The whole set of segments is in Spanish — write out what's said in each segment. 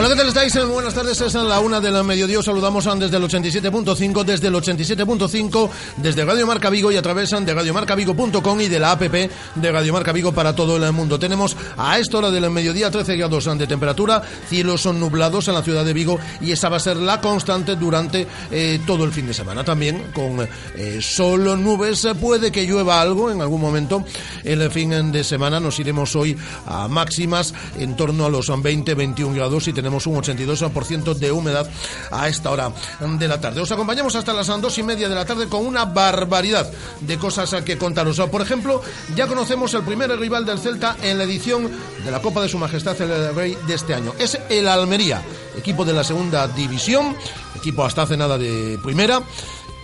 Hola, ¿qué tal estáis? Buenas tardes, es la una de la mediodía. Os saludamos desde el 87.5, desde el 87.5, desde Radio Marca Vigo y a través de radiomarcavigo.com y de la app de Radio Marca Vigo para todo el mundo. Tenemos a esta hora del mediodía 13 grados de temperatura, cielos son nublados en la ciudad de Vigo y esa va a ser la constante durante eh, todo el fin de semana. También con eh, sol, nubes, puede que llueva algo en algún momento. El fin de semana nos iremos hoy a máximas en torno a los 20-21 grados y tenemos un 82% de humedad a esta hora de la tarde. Os acompañamos hasta las dos y media de la tarde con una barbaridad de cosas que contaros. Por ejemplo, ya conocemos el primer rival del Celta en la edición de la Copa de Su Majestad el Rey de este año. Es el Almería, equipo de la segunda división, equipo hasta hace nada de primera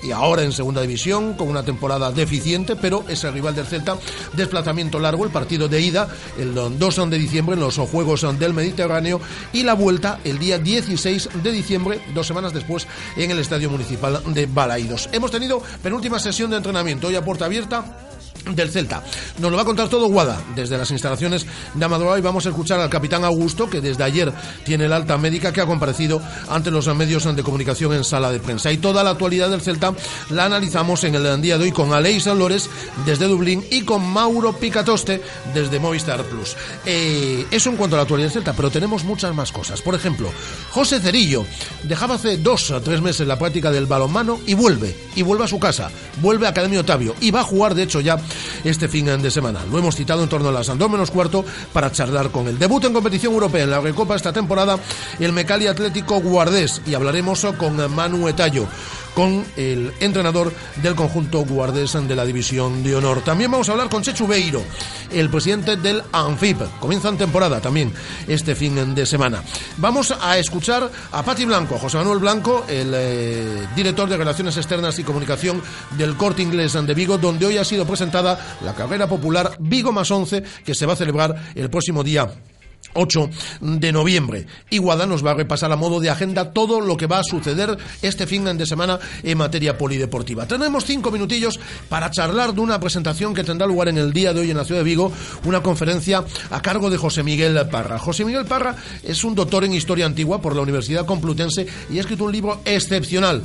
y ahora en segunda división con una temporada deficiente, pero es el rival del Celta. Desplazamiento largo, el partido de ida el 2 de diciembre en los Juegos del Mediterráneo y la vuelta el día 16 de diciembre, dos semanas después, en el Estadio Municipal de Balaidos. Hemos tenido penúltima sesión de entrenamiento hoy a puerta abierta del Celta. Nos lo va a contar todo Guada desde las instalaciones de Amadora y vamos a escuchar al capitán Augusto que desde ayer tiene el alta médica que ha comparecido ante los medios de comunicación en sala de prensa. Y toda la actualidad del Celta la analizamos en el día de hoy con Aleix Lores desde Dublín y con Mauro Picatoste desde Movistar Plus. Eh, eso en cuanto a la actualidad del Celta, pero tenemos muchas más cosas. Por ejemplo, José Cerillo dejaba hace dos a tres meses la práctica del balonmano y vuelve, y vuelve a su casa, vuelve a Academia Otavio y va a jugar de hecho ya este fin de semana. Lo hemos citado en torno a las 2 menos cuarto para charlar con el debut en competición europea en la Recopa esta temporada, el Mecali Atlético Guardés, y hablaremos con Manu Etallo con el entrenador del conjunto guardés de la División de Honor. También vamos a hablar con Chechu Beiro, el presidente del ANFIP. Comienzan temporada también este fin de semana. Vamos a escuchar a Pati Blanco, José Manuel Blanco, el eh, director de Relaciones Externas y Comunicación del Corte Inglés de Vigo, donde hoy ha sido presentada la carrera popular Vigo más 11, que se va a celebrar el próximo día 8 de noviembre. Iguada nos va a repasar a modo de agenda todo lo que va a suceder este fin de semana en materia polideportiva. Tenemos cinco minutillos para charlar de una presentación que tendrá lugar en el día de hoy en la ciudad de Vigo, una conferencia a cargo de José Miguel Parra. José Miguel Parra es un doctor en historia antigua por la Universidad Complutense y ha escrito un libro excepcional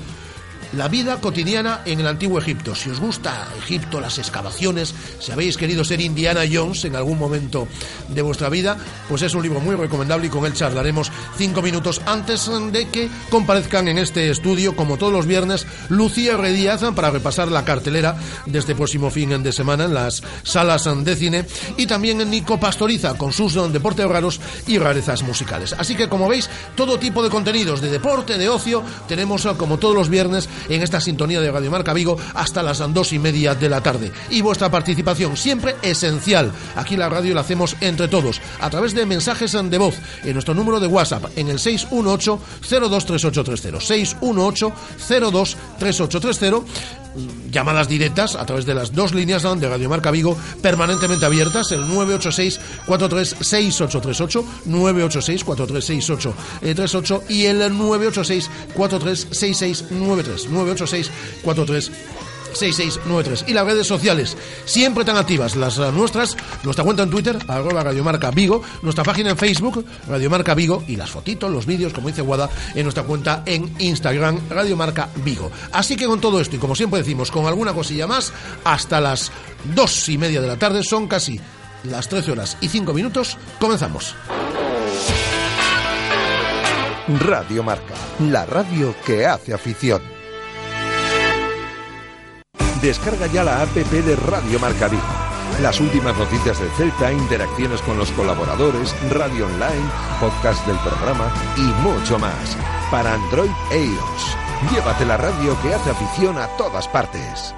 la vida cotidiana en el antiguo Egipto. Si os gusta Egipto, las excavaciones, si habéis querido ser Indiana Jones en algún momento de vuestra vida, pues es un libro muy recomendable y con él charlaremos cinco minutos antes de que comparezcan en este estudio, como todos los viernes, Lucía Redíaz para repasar la cartelera de este próximo fin de semana en las salas de cine y también Nico Pastoriza con sus deportes raros y rarezas musicales. Así que como veis, todo tipo de contenidos de deporte, de ocio, tenemos como todos los viernes en esta sintonía de Radio Marca Vigo hasta las dos y media de la tarde. Y vuestra participación siempre esencial. Aquí la radio la hacemos entre todos a través de mensajes de voz en nuestro número de WhatsApp en el 618 023830 618 023830 llamadas directas a través de las dos líneas de Radio Marca Vigo permanentemente abiertas, el 986 436838 986 436838 y el 986 436693 986 43 6693. Y las redes sociales, siempre tan activas, las eh, nuestras, nuestra cuenta en Twitter, arroba Radiomarca Vigo, nuestra página en Facebook, Radiomarca Vigo, y las fotitos, los vídeos, como dice Guada, en nuestra cuenta en Instagram, Radiomarca Vigo. Así que con todo esto, y como siempre decimos, con alguna cosilla más, hasta las dos y media de la tarde, son casi las 13 horas y 5 minutos, comenzamos. Radio Marca, la radio que hace afición. Descarga ya la app de Radio Marca Vigo. Las últimas noticias del Celta, interacciones con los colaboradores, radio online, podcast del programa y mucho más. Para Android e iOS. Llévate la radio que hace afición a todas partes.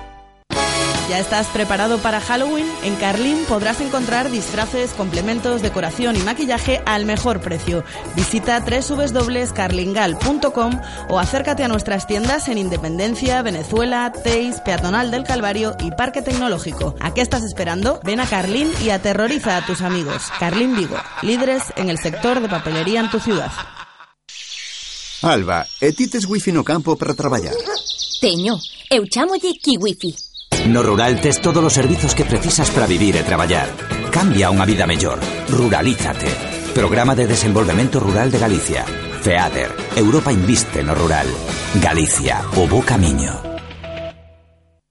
¿Ya estás preparado para Halloween? En Carlín podrás encontrar disfraces, complementos, decoración y maquillaje al mejor precio. Visita www.carlingal.com o acércate a nuestras tiendas en Independencia, Venezuela, Teis, Peatonal del Calvario y Parque Tecnológico. ¿A qué estás esperando? Ven a Carlín y aterroriza a tus amigos. Carlín Vigo, líderes en el sector de papelería en tu ciudad. Alba, e ti tes wifi no campo para traballar? Teño, eu chámolle Kiwifi. No Rural tes todos os servizos que precisas para vivir e traballar. Cambia a unha vida mellor. Ruralízate. Programa de Desenvolvemento Rural de Galicia. FEADER. Europa inviste no rural. Galicia, o camiño.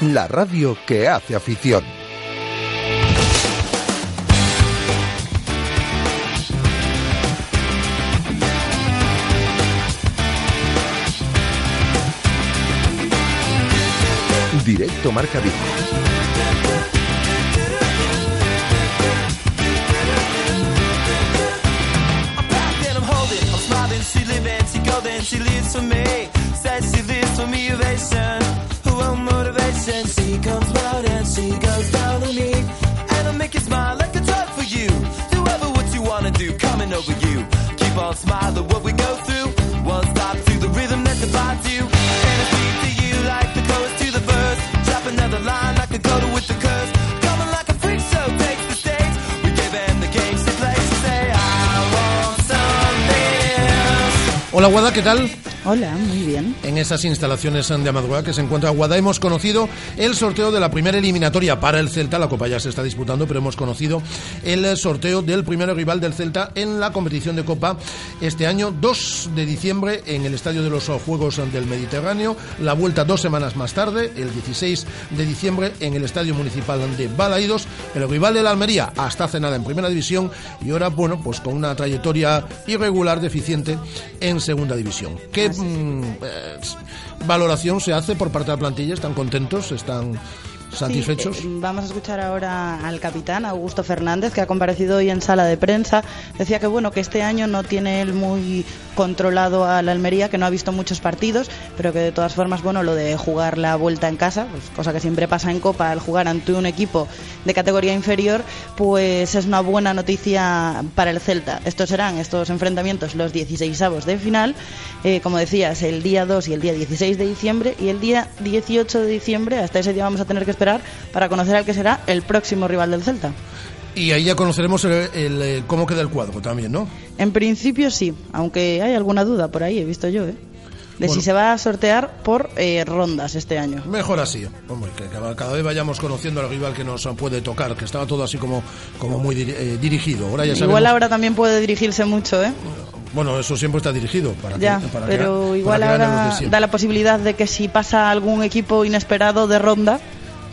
la radio que hace afición. Directo Marca Vigo. She lives for me. Says she lives for me, ovation. Want motivation? She comes round and she goes down on me. And I'll make you smile like a drug for you. Do ever what you wanna do, coming over you. Keep on smiling, what we go through. One stop to the rhythm that divides you. And I speak to you like the chorus to the verse. Drop another line like a go with the curse. Coming like a freak show takes the stage. We give them the games to play. I want something else. Hola Guada, ¿qué tal? Hola, muy bien. En esas instalaciones de Amadruga que se encuentra Guada hemos conocido el sorteo de la primera eliminatoria para el Celta. La Copa ya se está disputando, pero hemos conocido el sorteo del primer rival del Celta en la competición de Copa este año, 2 de diciembre, en el Estadio de los Juegos del Mediterráneo. La vuelta dos semanas más tarde, el 16 de diciembre, en el Estadio Municipal de Balaídos. El rival de la Almería, hasta hace nada en Primera División, y ahora, bueno, pues con una trayectoria irregular, deficiente en Segunda División. ¿Qué mm, eh, valoración se hace por parte de la plantilla? ¿Están contentos? ¿Están satisfechos? Sí, eh, vamos a escuchar ahora al capitán Augusto Fernández, que ha comparecido hoy en sala de prensa. Decía que bueno que este año no tiene él muy controlado a la Almería, que no ha visto muchos partidos, pero que de todas formas, bueno, lo de jugar la vuelta en casa, pues, cosa que siempre pasa en Copa, al jugar ante un equipo de categoría inferior, pues es una buena noticia para el Celta. Estos serán estos enfrentamientos los 16 avos de final, eh, como decías, el día 2 y el día 16 de diciembre, y el día 18 de diciembre, hasta ese día vamos a tener que esperar para conocer al que será el próximo rival del Celta. Y ahí ya conoceremos el, el, el- cómo queda el cuadro también, ¿no? En principio sí, aunque hay alguna duda por ahí, he visto yo, ¿eh? De Bueno. si se va a sortear por eh, rondas este año. Mejor así, hombre, que cada, vez vayamos conociendo al rival que nos puede tocar, que estaba todo así como, como muy eh, dirigido. Ahora ya sabemos, Igual ahora también puede dirigirse mucho, ¿eh? bueno, eso siempre está dirigido para Ya, que, para que- pero para igual que de ahora da la posibilidad de que si pasa algún equipo inesperado de ronda,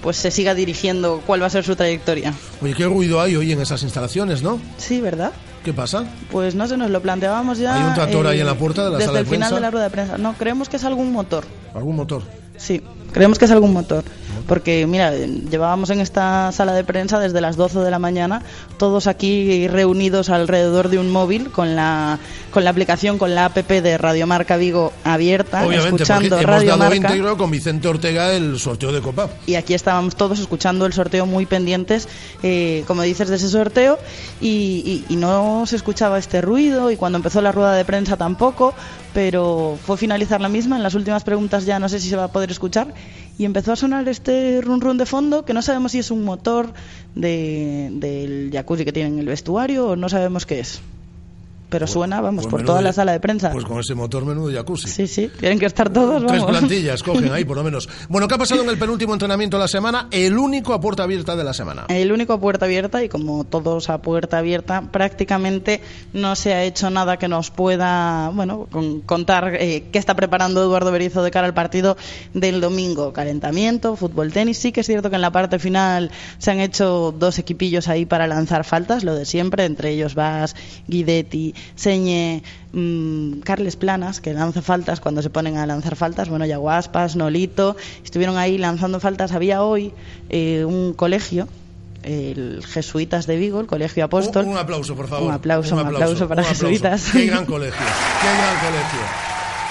pues se siga dirigiendo cuál va a ser su trayectoria. Oye, qué ruido hay hoy en esas instalaciones, ¿no? Sí, ¿verdad? ¿Qué pasa? Pues no sé, nos lo planteábamos ya. ¿Hay un tractor ahí en la puerta de la desde sala de el final de la rueda de prensa. No, creemos que es algún motor. ¿Algún motor? Sí, creemos que es algún motor. Porque, mira, llevábamos en esta sala de prensa desde las 12 de la mañana, todos aquí reunidos alrededor de un móvil con la, con la aplicación, con la app de Radio Marca Vigo abierta, Obviamente, escuchando hemos Radio dado Marca. íntegro con Vicente Ortega el sorteo de Copa. Y aquí estábamos todos escuchando el sorteo muy pendientes, eh, como dices, de ese sorteo y, y- y no se escuchaba este ruido y cuando empezó la rueda de prensa tampoco, pero fue finalizar la misma. En las últimas preguntas ya no sé si se va a poder escuchar y empezó a sonar este run run de fondo que no sabemos si es un motor de, del jacuzzi que tiene en el vestuario o no sabemos qué es. Pero suena, vamos, Pues por toda la sala de prensa. Pues con ese motor menudo jacuzzi. Sí, sí, tienen que estar todos, Tres vamos. plantillas cogen ahí, por lo menos. Bueno, ¿qué ha pasado en el penúltimo entrenamiento de la semana? El único a puerta abierta de la semana. El único a puerta abierta y como todos a puerta abierta, prácticamente no se ha hecho nada que nos pueda, bueno, con- contar eh, qué está preparando Eduardo Berizo de cara al partido del domingo. Calentamiento, fútbol, tenis. Sí que es cierto que en la parte final se han hecho dos equipillos ahí para lanzar faltas, lo de siempre, entre ellos Vas, Guidetti, Señe, mm, Carles Planas, que lanza faltas cuando se ponen a lanzar faltas. Bueno, Yaguaspas, Nolito, estuvieron ahí lanzando faltas. Había hoy eh, un colegio el Jesuitas de Vigo, el Colegio Apóstol. Un, un aplauso, por favor. Un aplauso, un aplauso para un aplauso. Jesuitas. Qué gran colegio, qué gran colegio.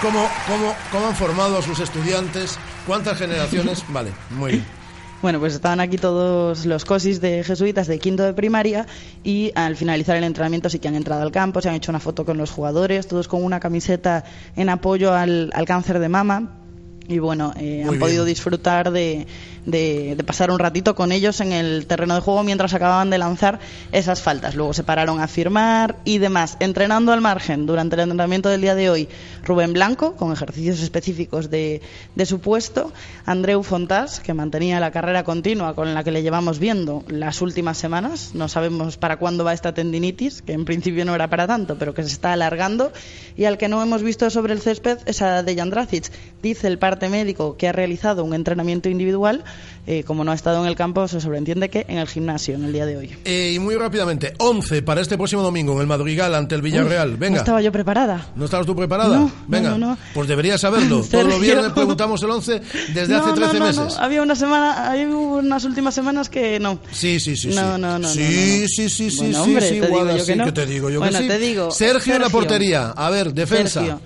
¿Cómo, cómo, ¿Cómo han formado a sus estudiantes? ¿Cuántas generaciones? Vale, muy bien. Bueno, pues estaban aquí todos los cosis de jesuitas de quinto de primaria y al finalizar el entrenamiento sí que han entrado al campo, se han hecho una foto con los jugadores, todos con una camiseta en apoyo al, al cáncer de mama. Y bueno, eh, han bien. podido disfrutar de, de- de pasar un ratito con ellos en el terreno de juego mientras acababan de lanzar esas faltas. Luego se pararon a firmar y demás. Entrenando al margen durante el entrenamiento del día de hoy, Rubén Blanco, con ejercicios específicos de, de su puesto, Andreu Fontás, que mantenía la carrera continua con la que le llevamos viendo las últimas semanas. No sabemos para cuándo va esta tendinitis, que en principio no era para tanto, pero que se está alargando. Y al que no hemos visto sobre el césped es a Dejan Dracic. Dice el parte médico que ha realizado un entrenamiento individual. eh, como no ha estado en el campo, se sobreentiende que en el gimnasio en el día de hoy. Eh, y muy rápidamente, 11 para este próximo domingo en el Madrigal ante el Villarreal. Uy, Venga. No estaba yo preparada. ¿No estabas tú preparada? No, Venga. no, no. Pues deberías saberlo. Todos Sergio. los viernes preguntamos el 11 desde hace no, 13 no, meses. Había una semana, hay unas últimas semanas que no. Sí, sí, sí. No, no, no, Sí, sí, sí, sí, Bueno, sí, hombre, sí, te digo yo que no. te digo yo Bueno, que sí. te digo, Sergio, en la Sergio. portería. A ver, defensa. Sergio.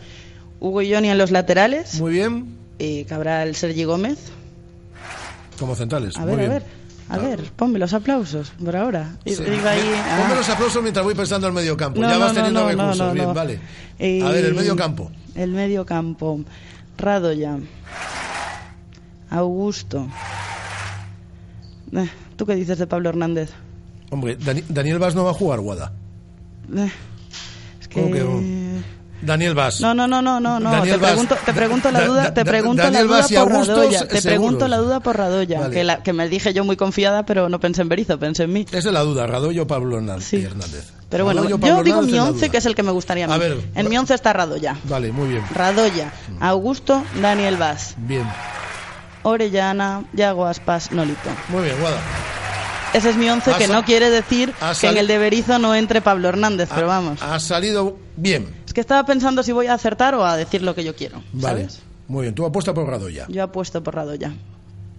Hugo y Johnny en los laterales. Muy bien. Eh, Cabral Sergi Gómez. Como centrales. A Muy ver, a bien. ver. A ver, ponme los aplausos por ahora. Sí. ahí, ah. Ponme los aplausos mientras voy pensando en el medio campo. No, ya no, vas teniendo no, recursos. bien, vale. Eh, A ver, el medio campo. El medio campo. Radoya. Augusto. Eh, ¿Tú qué dices de Pablo Hernández? Hombre, Dani- Daniel Vaz no va a jugar, Guada. Eh, es que... Daniel Vaz. No, no, no, no, no, no. Te pregunto, te pregunto la Da- duda, da- te da- pregunto la duda por Augusto, Radoya. Te pregunto la duda por Radoya, Vale. que, la, que me dije yo muy confiada, pero no pensé en Berizo, pensé en mí. Esa es la duda, Radoyo o Pablo Hernández. Sí. Hernández. Pero bueno, Radoyo, yo digo Hernández mi once, que es el que me gustaría a mí. A ver, en mi once está Radoya. Vale, muy bien. Radoya, Augusto, Daniel Vaz, Bien. Orellana, Yago Aspas, Nolito. Muy bien, Guada. Ese es mi once, Ha que no quiere decir que en el de Berizo no entre Pablo Hernández, pero vamos. Ha salido bien. Que estaba pensando si voy a acertar o a decir lo que yo quiero, Vale. ¿sabes? Muy bien, tú apuesta por Radoya. Yo apuesto por Radoya.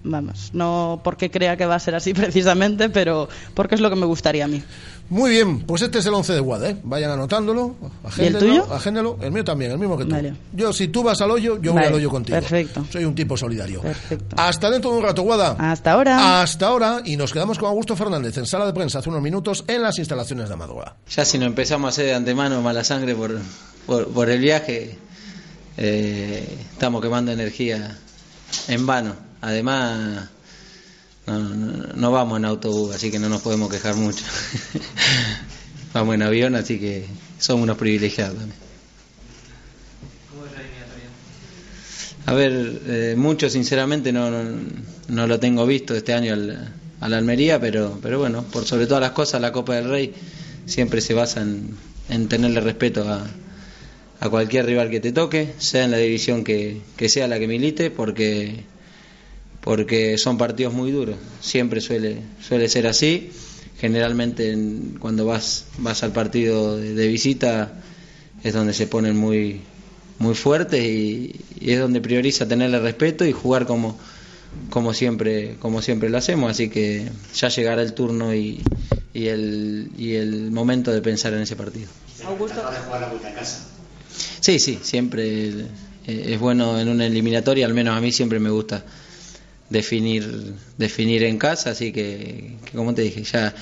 Vamos, no porque crea que va a ser así precisamente, pero porque es lo que me gustaría a mí. Muy bien, pues este es el 11 de Guada, ¿eh? Vayan anotándolo. ¿Y el tuyo? Agéndalo. El mío también, el mismo que tú. Vale. Yo, si tú vas al hoyo, yo voy al hoyo contigo. perfecto. Soy un tipo solidario. Perfecto. Hasta dentro de un rato, Guada. Hasta ahora. Hasta ahora. Y nos quedamos con Augusto Fernández en sala de prensa hace unos minutos en las instalaciones de Amadora. Ya si nos empezamos a hacer de antemano mala sangre por, por, por el viaje, eh, estamos quemando energía en vano. Además, no, no- no vamos en autobús, así que no nos podemos quejar mucho. vamos en avión, así que somos unos privilegiados también. A ver, eh, mucho sinceramente no, no, no lo tengo visto este año al, a la Almería, pero, pero bueno, por sobre todas las cosas, la Copa del Rey siempre se basa en, en tenerle respeto a, a cualquier rival que te toque, sea en la división que, que sea la que milite, porque, porque son partidos muy duros, siempre suele, suele ser así, generalmente en- cuando vas, vas al partido de, de visita es donde se ponen muy, muy fuertes y, y es donde prioriza tenerle respeto y jugar como, como siempre como siempre lo hacemos. Así que ya llegará el turno y, y el, y el momento de pensar en ese partido. Augusto. sí sí siempre eh, es bueno en una eliminatoria al menos a mí siempre me gusta definir definir en casa así que, que como te dije ya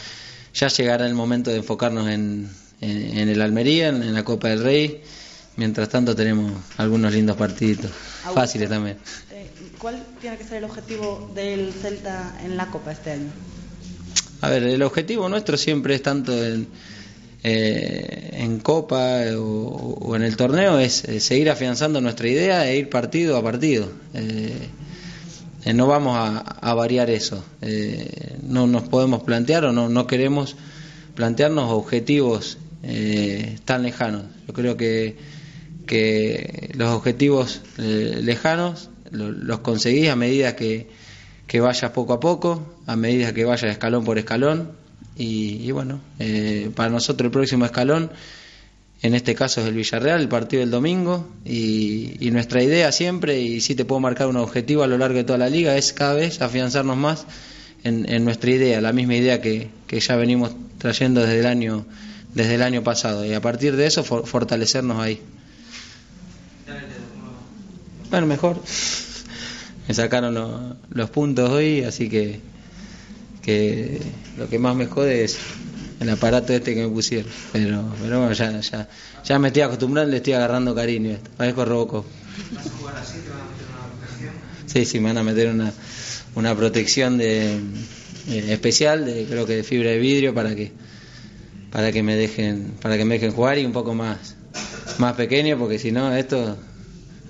ya llegará el momento de enfocarnos en, en, en el Almería en, en la Copa del Rey mientras tanto tenemos algunos lindos partiditos fáciles también Eh, ¿Cuál tiene que ser el objetivo del Celta en la Copa este año? A ver, el objetivo nuestro siempre es tanto en, eh, en Copa o, o en el torneo, es, seguir afianzando nuestra idea e ir partido a partido. Eh, eh, no vamos a, a variar eso. Eh, no nos podemos plantear o no, no queremos plantearnos objetivos eh, tan lejanos. Yo creo que, que los objetivos eh, lejanos lo- los conseguís a medida que, que vayas poco a poco, a medida que vayas escalón por escalón. Y, y bueno, para nosotros el próximo escalón, en este caso es el Villarreal, el partido del domingo. Y, nuestra idea siempre, y si te puedo marcar un objetivo a lo largo de toda la liga, es cada vez afianzarnos más en, nuestra idea, la misma idea que, ya venimos trayendo desde el año desde el año pasado y a partir de eso for- fortalecernos ahí. Bueno, mejor. Me sacaron lo- los puntos hoy, así que, que lo que más me jode es el aparato este que me pusieron. Pero, pero bueno, ya, ya, ya me estoy acostumbrando, le estoy agarrando cariño. esto. Parezco Robocop. Sí, sí, me van a meter una, una protección de, eh, especial, de, creo que de fibra de vidrio para que para que me dejen para que me dejen jugar y un poco más más pequeño porque si no esto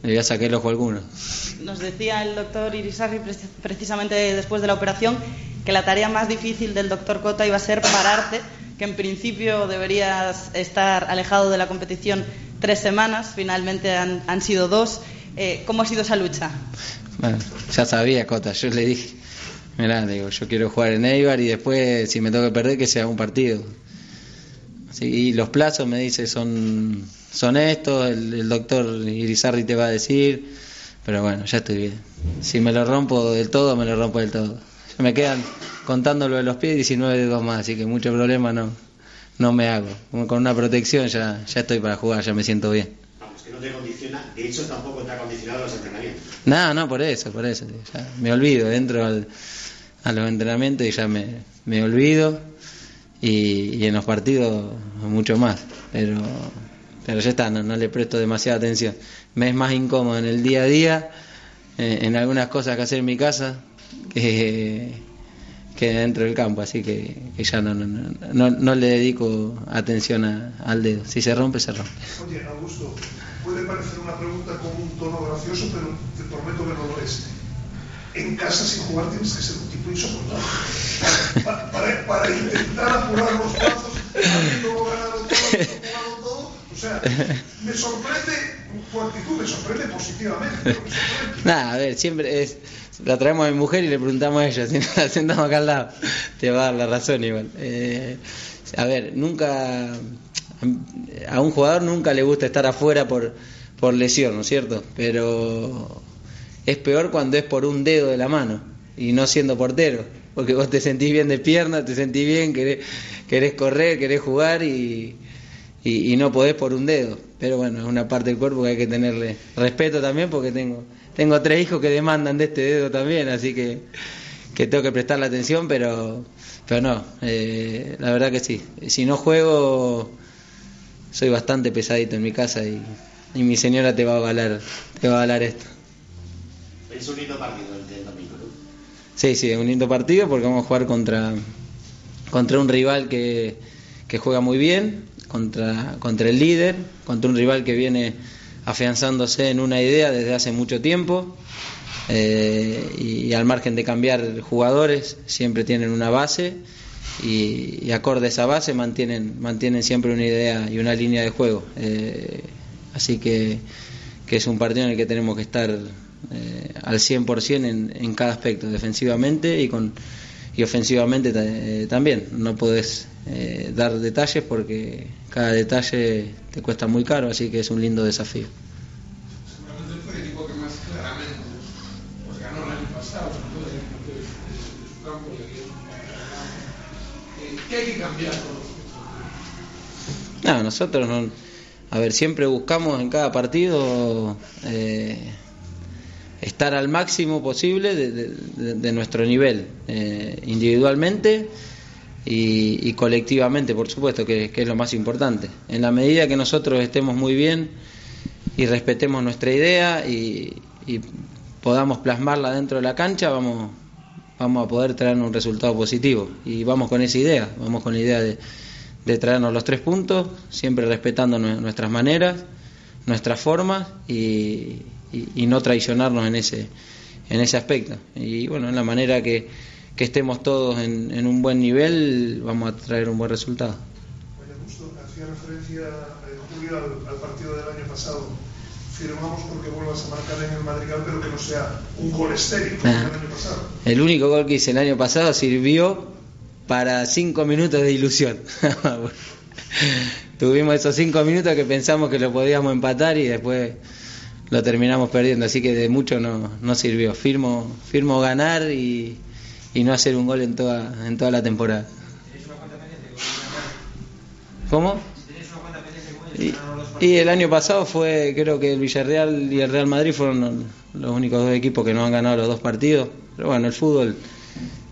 me voy a sacar el ojo alguno. Nos decía el doctor Irisarri pre- precisamente después de la operación que la tarea más difícil del doctor Cota iba a ser pararte, que en principio deberías estar alejado de la competición tres semanas, finalmente han, sido dos. Eh, ¿Cómo ha sido esa lucha? Bueno, ya sabía Cota, yo le dije, mirá, digo, yo quiero jugar en Eibar y después si me toca perder que sea un partido. Sí, y los plazos me dice son son estos, el, el doctor Irizarri te va a decir, pero bueno, ya estoy bien. Si me lo rompo del todo, me lo rompo del todo. Me quedan contando lo de los pies 19 dedos más, así que mucho problema no no me hago. Con una protección ya ya estoy para jugar, ya me siento bien. Vamos, que no te condiciona, de hecho tampoco te ha condicionado los entrenamientos. No, no, por eso, por eso. ya me olvido, entro al, a los entrenamientos y ya me, me olvido. Y, y en los partidos mucho más. Pero, pero ya está, no, no le presto demasiada atención. Me es más incómodo en el día a día, eh, en algunas cosas que hacer en mi casa, que, que dentro del campo. Así que, que ya no, no, no, no, le dedico atención a- al dedo. Si se rompe, se rompe. Oye, Augusto, puede parecer una pregunta con un tono gracioso, pero te prometo que no lo es. En casa sin jugar tienes que ser un tipo insoportable. Para, para- para intentar apurar los plazos, habiendo ganado todo, habiendo jugado todo. O sea, me sorprende tu actitud, me sorprende positivamente. pero me sorprende. Nada, a ver, siempre es. La traemos a mi mujer y le preguntamos a ella, si nos la sentamos acá al lado, te va a dar la razón igual. Eh, a ver, nunca. A un jugador nunca le gusta estar afuera por, por lesión, ¿no es cierto? Pero es peor cuando es por un dedo de la mano y no siendo portero, porque vos te sentís bien de pierna, te sentís bien, querés, querés correr, querés jugar y, y, y no podés por un dedo. Pero bueno, es una parte del cuerpo que hay que tenerle respeto también porque tengo, tengo tres hijos que demandan de este dedo también, así que, que tengo que prestarle atención, pero, pero no, eh, la verdad que sí. Si no juego, soy bastante pesadito en mi casa y, y mi señora te va a avalar, te va a avalar esto. Es un lindo partido el del domingo, ¿no? Sí, sí, es un lindo partido porque vamos a jugar contra, contra un rival que, que juega muy bien, contra, contra el líder, contra un rival que viene afianzándose en una idea desde hace mucho tiempo eh, y, al margen de cambiar jugadores siempre tienen una base y, y acorde a esa base mantienen, mantienen siempre una idea y una línea de juego. Eh, así que, que es un partido en el que tenemos que estar eh, al 100% en, en cada aspecto, defensivamente y con y ofensivamente eh, también. No podés eh, dar detalles porque cada detalle te cuesta muy caro, así que es un lindo desafío. Seguramente fue el equipo que más claramente pues, ganó el año pasado, sobre todo desde el punto de, de, de su campo. Y aquí, eh, ¿Qué hay que cambiar con los No, nosotros no, a ver, siempre buscamos en cada partido eh, estar al máximo posible de, de, nuestro nivel, eh, individualmente y, colectivamente, por supuesto, que, es lo más importante. En la medida que nosotros estemos muy bien y respetemos nuestra idea y, podamos plasmarla dentro de la cancha, vamos, vamos a poder traer un resultado positivo. Y vamos con esa idea, vamos con la idea de de traernos los tres puntos, siempre respetando nuestras maneras, nuestras formas y, y, y, no traicionarnos en ese, en ese aspecto. Y bueno, en la manera que, que estemos todos en, en, un buen nivel, vamos a traer un buen resultado. Oye, justo hacía referencia eh, Julio al, al, partido del año pasado. Firmamos porque vuelvas a marcar en el Madrigal, pero que no sea un gol estéril como ah. el año pasado. El único gol que hice el año pasado sirvió para cinco minutos de ilusión. Tuvimos esos cinco minutos que pensamos que lo podíamos empatar y después lo terminamos perdiendo, así que de mucho no, no sirvió. Firmo, firmo ganar y, y no hacer un gol en toda, en toda la temporada. ¿Cómo? Y, y, el año pasado fue, creo que el Villarreal y el Real Madrid fueron los únicos dos equipos que no han ganado los dos partidos. Pero bueno, el fútbol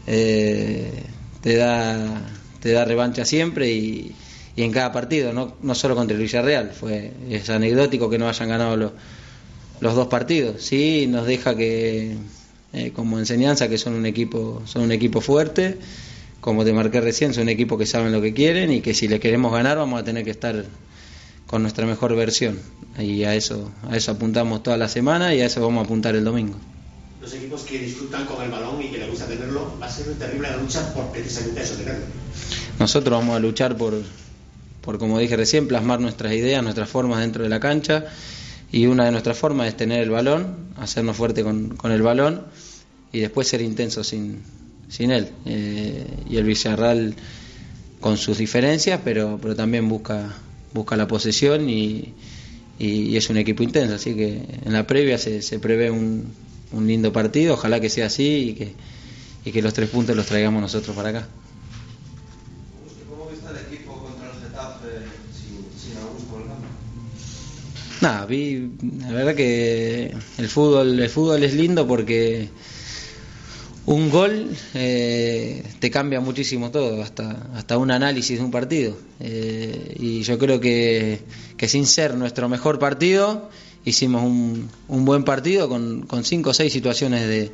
eh, te da, te da revancha siempre y, y en cada partido, no, no solo contra el Villarreal. Fue, es anecdótico que no hayan ganado los, los dos partidos. Sí, nos deja que, eh, como enseñanza, que son un equipo, son un equipo fuerte. Como te marqué recién, son un equipo que saben lo que quieren y que si le queremos ganar vamos a tener que estar con nuestra mejor versión. Y a eso, a eso apuntamos toda la semana y a eso vamos a apuntar el domingo los equipos que disfrutan con el balón y que les gusta tenerlo, va a ser terrible la lucha por precisamente eso, tenerlo. Nosotros vamos a luchar por, por, como dije recién, plasmar nuestras ideas, nuestras formas dentro de la cancha. Y una de nuestras formas es tener el balón, hacernos fuerte con, con el balón y después ser intenso sin, sin él. Eh, y el Villarreal con sus diferencias, pero, pero también busca, busca la posesión y, y, y, es un equipo intenso. Así que en la previa se, se prevé un, un lindo partido, ojalá que sea así y que, y que los tres puntos los traigamos nosotros para acá. Nada, vi, la verdad que el fútbol, el fútbol es lindo porque un gol eh, te cambia muchísimo todo, hasta, hasta un análisis de un partido. Eh, y yo creo que, que sin ser nuestro mejor partido, hicimos un, un buen partido con, con cinco o seis situaciones de,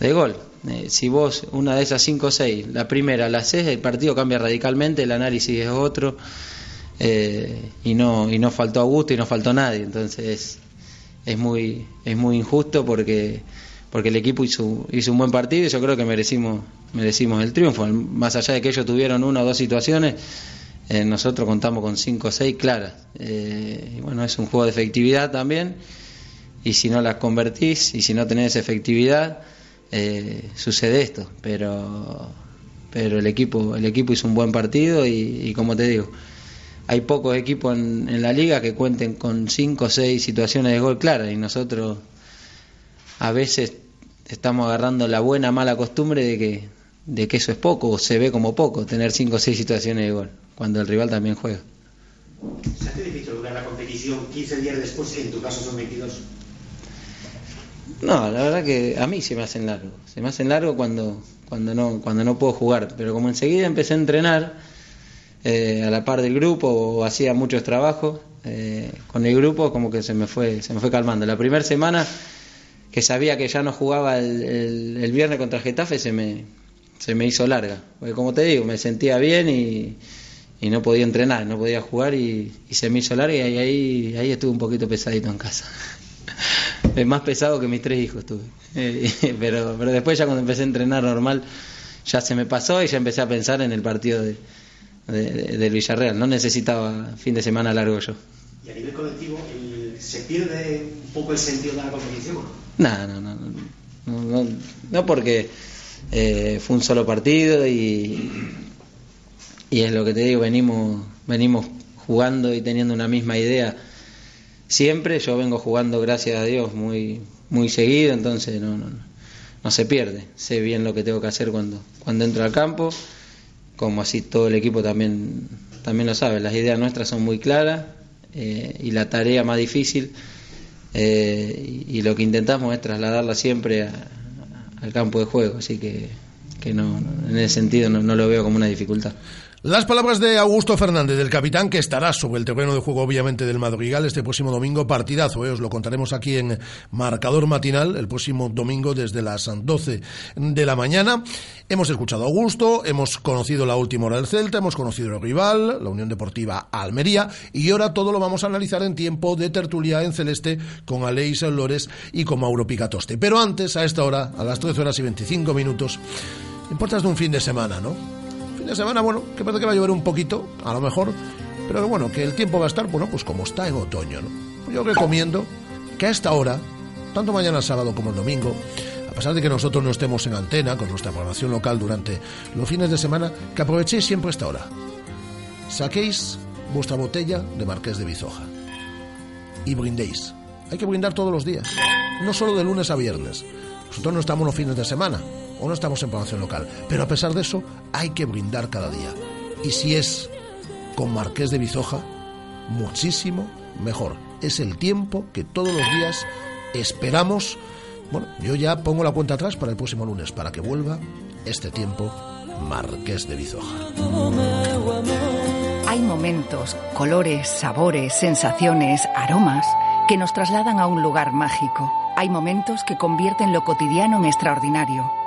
de gol. Eh, si vos una de esas cinco o seis, la primera la haces, el partido cambia radicalmente, el análisis es otro, eh, y no y no faltó Augusto y no faltó nadie, entonces es muy es muy injusto porque porque el equipo hizo, un buen partido y yo creo que merecimos merecimos el triunfo, más allá de que ellos tuvieron una o dos situaciones eh, nosotros contamos con 5 o 6 claras. Eh, y bueno, es un juego de efectividad también. Y si no las convertís y si no tenés efectividad, eh, sucede esto. Pero, pero el, equipo, el equipo hizo un buen partido y, y como te digo, hay pocos equipos en, en la liga que cuenten con 5 o 6 situaciones de gol claras. Y nosotros a veces estamos agarrando la buena mala costumbre de que, de que eso es poco o se ve como poco, tener 5 o 6 situaciones de gol cuando el rival también juega. ¿Se hace difícil lograr la competición 15 días después, en tu caso son 22? No, la verdad que a mí se me hacen largo. Se me hacen largo cuando, cuando, no, cuando no puedo jugar. Pero como enseguida empecé a entrenar eh, a la par del grupo o hacía muchos trabajos, eh, con el grupo como que se me fue, se me fue calmando. La primera semana que sabía que ya no jugaba el, el, viernes contra Getafe se me, se me hizo larga. Porque como te digo, me sentía bien y y no podía entrenar, no podía jugar y, se me hizo larga y ahí, ahí estuve un poquito pesadito en casa. es más pesado que mis tres hijos estuve. Eh, pero, pero después ya cuando empecé a entrenar normal ya se me pasó y ya empecé a pensar en el partido de, de, de, del Villarreal. No necesitaba fin de semana largo yo. ¿Y a nivel colectivo el, se pierde un poco el sentido de la competición? No, no, no, no, no, no porque eh, fue un solo partido y, y es lo que te digo, venimos, venimos jugando y teniendo una misma idea siempre, yo vengo jugando, gracias a Dios, muy, muy seguido, entonces no, no, no se pierde, sé bien lo que tengo que hacer cuando, cuando entro al campo, como así todo el equipo también, también lo sabe, las ideas nuestras son muy claras eh, y la tarea más difícil eh, y, lo que intentamos es trasladarla siempre a- al campo de juego, así que, que no, en ese sentido no, no lo veo como una dificultad. Las palabras de Augusto Fernández, del capitán que estará sobre el terreno de juego, obviamente, del Madrigal este próximo domingo. Partidazo, ¿eh? os lo contaremos aquí en Marcador Matinal, el próximo domingo desde las 12 de la mañana. Hemos escuchado a Augusto, hemos conocido la última hora del Celta, hemos conocido el rival, la Unión Deportiva Almería, y ahora todo lo vamos a analizar en tiempo de tertulia en celeste con Aleix Lores y con Mauro Picatoste. Pero antes, a esta hora, a las 13 horas y 25 minutos, importas de un fin de semana, ¿no? Fin de semana, bueno, que parece que va a llover un poquito, a lo mejor, pero bueno, que el tiempo va a estar, bueno, pues como está en otoño. Yo recomiendo que a esta hora, tanto mañana sábado como el domingo, a pesar de que nosotros no estemos en antena con nuestra programación local durante los fines de semana, que aprovechéis siempre esta hora. Saquéis vuestra botella de Marqués de Bizoja y brindéis. Hay que brindar todos los días, no solo de lunes a viernes. Nosotros no estamos los fines de semana o no estamos en programación local, pero a pesar de eso hay que brindar cada día. Y si es con Marqués de Bizoja, muchísimo mejor. Es el tiempo que todos los días esperamos. Bueno, yo ya pongo la cuenta atrás para el próximo lunes, para que vuelva este tiempo Marqués de Bizoja. Hay momentos, colores, sabores, sensaciones, aromas que nos trasladan a un lugar mágico. Hay momentos que convierten lo cotidiano en extraordinario,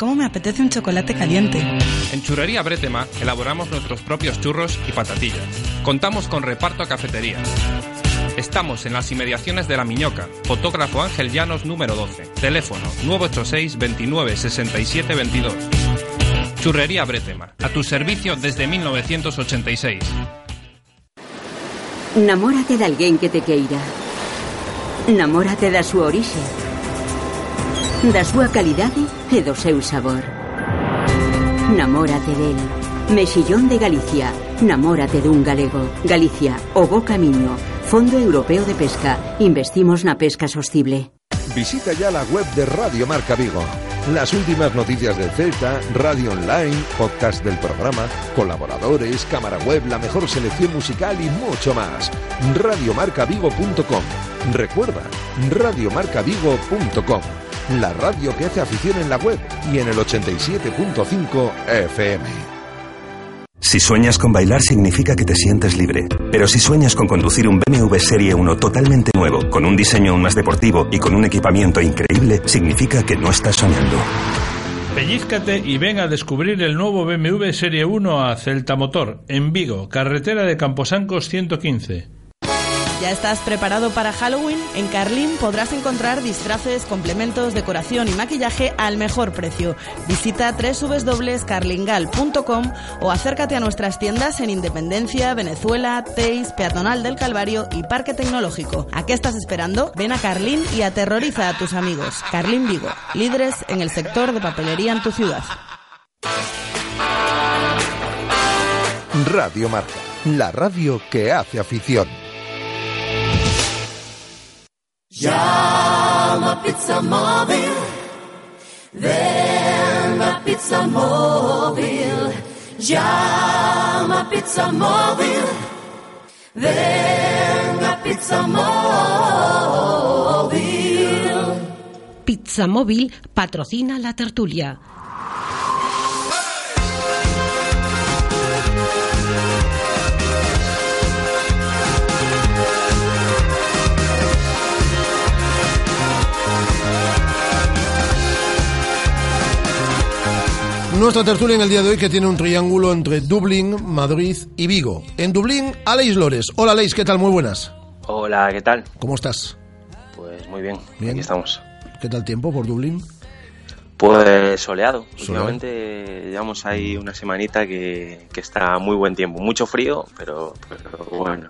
¿Cómo me apetece un chocolate caliente? En Churrería Bretema elaboramos nuestros propios churros y patatillas. Contamos con reparto a cafetería. Estamos en las inmediaciones de La Miñoca. Fotógrafo Ángel Llanos número 12. Teléfono 986 29 67 22. Churrería Bretema. A tu servicio desde 1986. Namórate de alguén que te queira. Namórate da súa orixe. Da súa calidade e do seu sabor. Namórate del. Mexillón de Galicia. Namórate dun galego. Galicia, o bo camiño. Fondo Europeo de Pesca. Investimos na pesca sostible. Visita ya la web de Radio Marca Vigo. Las últimas noticias del Celta, radio online, podcast del programa, colaboradores, cámara web, la mejor selección musical y mucho más. Radiomarcavigo.com. Recuerda, radiomarcavigo.com. La radio que hace afición en la web y en el 87.5 FM. Si sueñas con bailar significa que te sientes libre. Pero si sueñas con conducir un BMW Serie 1 totalmente nuevo, con un diseño aún más deportivo y con un equipamiento increíble, significa que no estás soñando. Pellízcate y ven a descubrir el nuevo BMW Serie 1 a Celta Motor, en Vigo, carretera de Camposancos 115. ¿Ya estás preparado para Halloween? En Carlín podrás encontrar disfraces, complementos, decoración y maquillaje al mejor precio. Visita www.carlingal.com o acércate a nuestras tiendas en Independencia, Venezuela, Teis, Peatonal del Calvario y Parque Tecnológico. ¿A qué estás esperando? Ven a Carlín y aterroriza a tus amigos. Carlín Vigo, líderes en el sector de papelería en tu ciudad. Radio Marca, la radio que hace afición. Llama Pizza Móvil. Ven a Pizza Móvil. Llama Pizza Móvil. Ven a Pizza Móvil. Pizza Móvil patrocina la tertulia. Nuestra tertulia en el día de hoy que tiene un triángulo entre Dublín, Madrid y Vigo. En Dublín, Aleix Lores. Hola Aleix, ¿qué tal? Muy buenas. Hola, ¿qué tal? ¿Cómo estás? Pues muy bien, Bien. aquí estamos. ¿Qué tal tiempo por Dublín? Pues soleado. Soleado. Últimamente llevamos ahí una semanita que, que está muy buen tiempo. Mucho frío, pero, pero bueno.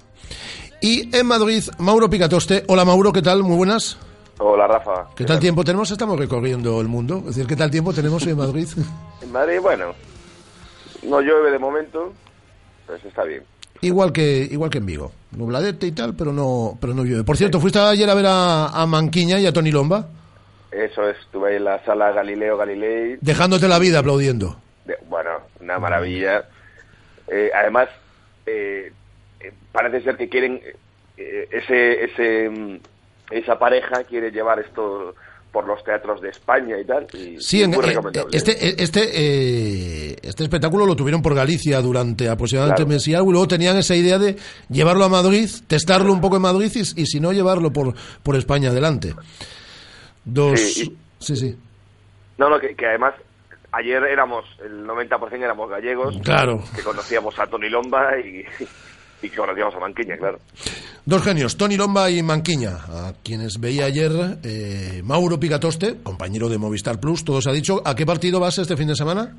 Y en Madrid, Mauro Picatoste. Hola Mauro, ¿qué tal? Muy buenas. Hola Rafa. ¿Qué tal tiempo tenemos? Estamos recorriendo el mundo. Es decir, ¿qué tal tiempo tenemos hoy en Madrid? En Madrid, bueno, no llueve de momento, pues está bien. igual que igual que en Vigo. Nubladete y tal, pero no pero no llueve. Por cierto, ¿fuiste ayer a ver a, a Manquiña y a Tony Lomba? Eso es, estuve ahí en la sala Galileo Galilei, Dejándote la vida aplaudiendo. de- bueno, una maravilla. Eh, además, eh, eh, parece ser que quieren, eh, ese, ese, mm, esa pareja quiere llevar esto por los teatros de España y tal, y Sí, en- muy eh, recomendable. este, este, eh, este espectáculo lo tuvieron por Galicia durante aproximadamente Claro. mes y algo, y luego tenían esa idea de llevarlo a Madrid, testarlo un poco en Madrid y, y si no, llevarlo por, por España adelante. Dos... Sí, Sí, sí. No, no, que, que además ayer éramos, el 90% éramos gallegos, Claro. que conocíamos a Tony Lomba y, y que conocíamos a Manquiña, claro. Dos genios, Tony Lomba y Manquiña, a quienes veía ayer eh, Mauro Picatoste, compañero de Movistar Plus, todo se ha dicho. ¿A qué partido vas este fin de semana?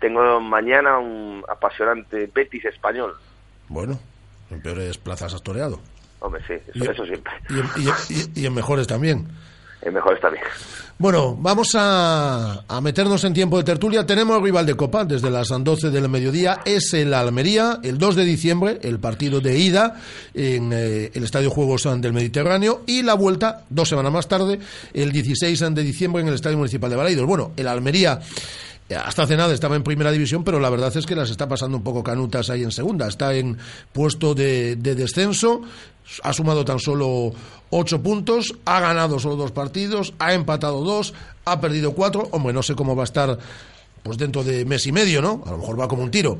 Tengo mañana un apasionante Betis español. Bueno, en peores plazas has toreado. Hombre, sí, Y- eso, siempre. Y en mejores también. El mejor está bien. Bueno, vamos a, a meternos en tiempo de tertulia. Tenemos rival de Copa desde las 12 del mediodía. Es el Almería, el 2 de diciembre, el partido de ida en eh, el Estadio Juegos del Mediterráneo. Y la vuelta, dos semanas más tarde, el 16 de diciembre en el Estadio Municipal de Balaidos. Bueno, el Almería. Hasta hace nada estaba en primera división, pero la verdad es que las está pasando un poco canutas ahí en segunda. Está en puesto de, de descenso, ha sumado tan solo ocho puntos, ha ganado solo dos partidos, ha empatado dos, ha perdido cuatro. Hombre, no sé cómo va a estar pues dentro de mes y medio, ¿no? A lo mejor va como un tiro.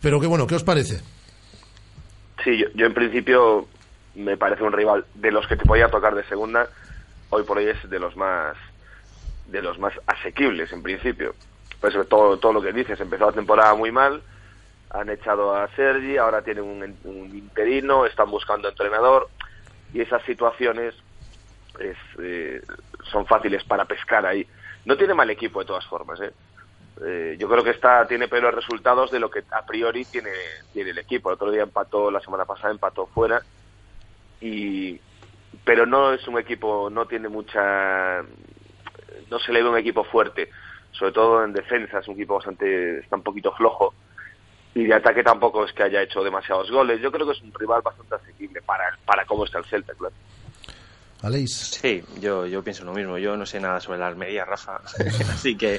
Pero qué bueno, ¿qué os parece? Sí, yo, yo en principio me parece un rival de los que te podía tocar de segunda. Hoy por hoy es de los más de los más asequibles en principio. Pues todo todo lo que dices, empezó la temporada muy mal, han echado a Sergi, ahora tienen un, un interino, están buscando entrenador y esas situaciones es, eh, son fáciles para pescar ahí. No tiene mal equipo de todas formas, ¿eh? Eh, yo creo que está tiene peores resultados de lo que a priori tiene tiene el equipo. El otro día empató, la semana pasada empató fuera y pero no es un equipo, no tiene mucha, no se le ve un equipo fuerte, sobre todo en defensa es un equipo bastante, está un poquito flojo y de ataque tampoco es que haya hecho demasiados goles. Yo creo que es un rival bastante asequible para para cómo está el Celta, claro. Aleix. Sí, yo, yo pienso lo mismo. Yo no sé nada sobre la Almería, Rafa. Así que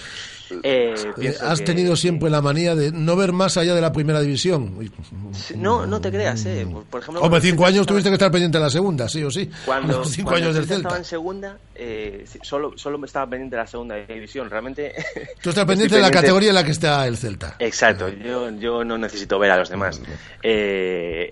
eh, Eh, has que- tenido siempre la manía de no ver más allá de la primera división. No, no te creas, eh. Por, ejemplo, Hombre, cinco años estaba- tuviste que estar pendiente de la segunda, sí o sí. Cuando, Los cinco cuando años el del Celta estaba en segunda, eh, solo, solo me estaba pendiente de la segunda división. Realmente. Tú estás pendiente de la pendiente- categoría en la que está el Celta. Exacto, yo, yo no necesito ver a los demás. Eh,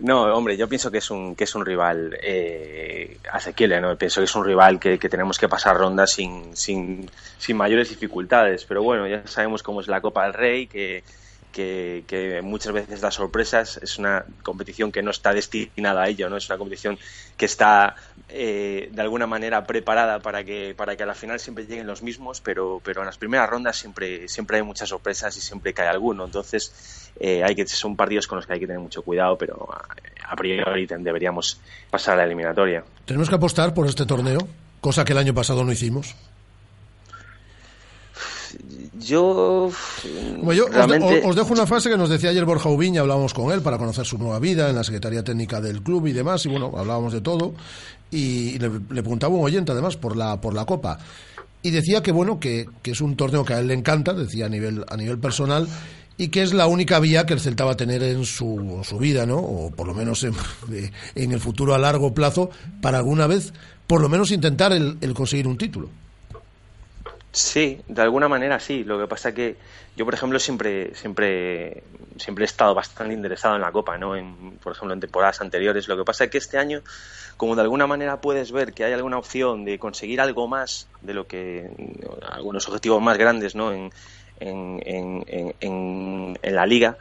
no, hombre, yo pienso que es un, que es un rival eh, asequible, ¿no? Pienso que es un rival que, que tenemos que pasar ronda sin, sin, sin mayores dificultades. Pero bueno, ya sabemos cómo es la Copa del Rey, que, que, que muchas veces da sorpresas. Es una competición que no está destinada a ello, ¿no? Es una competición que está eh, de alguna manera preparada para que, para que a la final siempre lleguen los mismos, pero, pero en las primeras rondas siempre, siempre hay muchas sorpresas y siempre cae alguno. Entonces, eh, hay que, son partidos con los que hay que tener mucho cuidado, pero a, a priori deberíamos pasar a la eliminatoria. Tenemos que apostar por este torneo, cosa que el año pasado no hicimos. Yo, Bueno, yo os de- realmente- os, os dejo una frase que nos decía ayer Borja Ubiña, hablábamos con él para conocer su nueva vida en la Secretaría Técnica del club y demás, y bueno, hablábamos de todo, y le, le preguntaba un oyente además por la, por la Copa, y decía que bueno, que, que es un torneo que a él le encanta, decía a nivel, a nivel personal, y que es la única vía que el Celta va a tener en su, su vida, ¿no? O por lo menos en, en el futuro a largo plazo, para alguna vez, por lo menos intentar el, el conseguir un título. Sí, de alguna manera sí. Lo que pasa que yo, por ejemplo, siempre, siempre, siempre he estado bastante interesado en la Copa, ¿no? En, por ejemplo, en temporadas anteriores. Lo que pasa es que este año, como de alguna manera puedes ver que hay alguna opción de conseguir algo más de lo que algunos objetivos más grandes, ¿no? En, en, en, en, en la liga.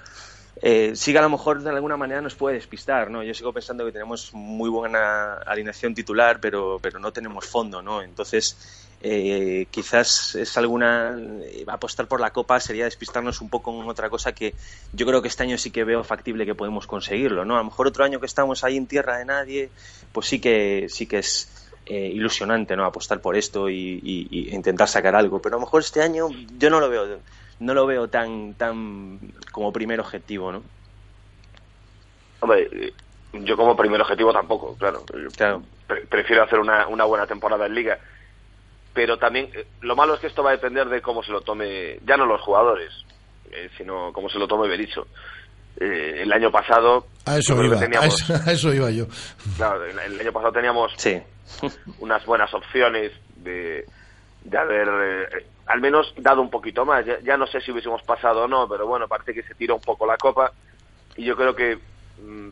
Eh, sí que a lo mejor de alguna manera nos puede despistar, ¿no? Yo sigo pensando que tenemos muy buena alineación titular, pero, pero no tenemos fondo, ¿no? Entonces, eh, quizás es alguna eh, apostar por la copa sería despistarnos un poco en otra cosa que yo creo que este año sí que veo factible que podemos conseguirlo no a lo mejor otro año que estamos ahí en tierra de nadie pues sí que sí que es eh, ilusionante no apostar por esto y, y- y intentar sacar algo. Pero a lo mejor este año yo no lo veo no lo veo tan tan como primer objetivo no Hombre, yo como primer objetivo tampoco, claro. Pre- prefiero hacer una, una buena temporada en liga. Pero también, eh, lo malo es que esto va a depender de cómo se lo tome, ya no los jugadores, eh, sino cómo se lo tome Berizzo. Eh, el año pasado... A eso iba, a teníamos- eso, a eso iba yo. Claro, el, el año pasado teníamos unas buenas opciones de, de haber eh, al menos dado un poquito más. Ya, ya no sé si hubiésemos pasado o no, pero bueno, parece que se tiró un poco la copa y yo creo que mm,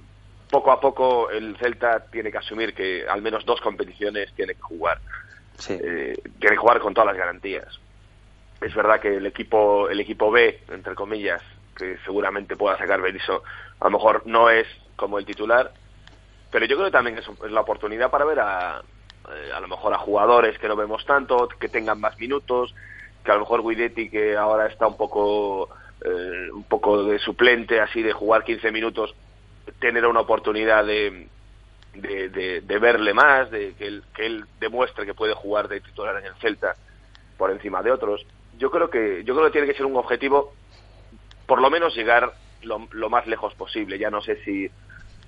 poco a poco el Celta tiene que asumir que al menos dos competiciones tiene que jugar. Eh, tiene que jugar con todas las garantías. Es verdad que el equipo el equipo B, entre comillas, que seguramente pueda sacar Berizzo, a lo mejor no es como el titular, pero yo creo que también es, es la oportunidad para ver a, eh, a lo mejor a jugadores que no vemos tanto, que tengan más minutos, que a lo mejor Guidetti que ahora está un poco eh, un poco de suplente, así de jugar 15 minutos, tener una oportunidad de, de, de- de verle más, de que él, que él demuestre que puede jugar de titular en el Celta por encima de otros. Yo creo que yo creo que tiene que ser un objetivo por lo menos llegar lo, lo más lejos posible. Ya no sé si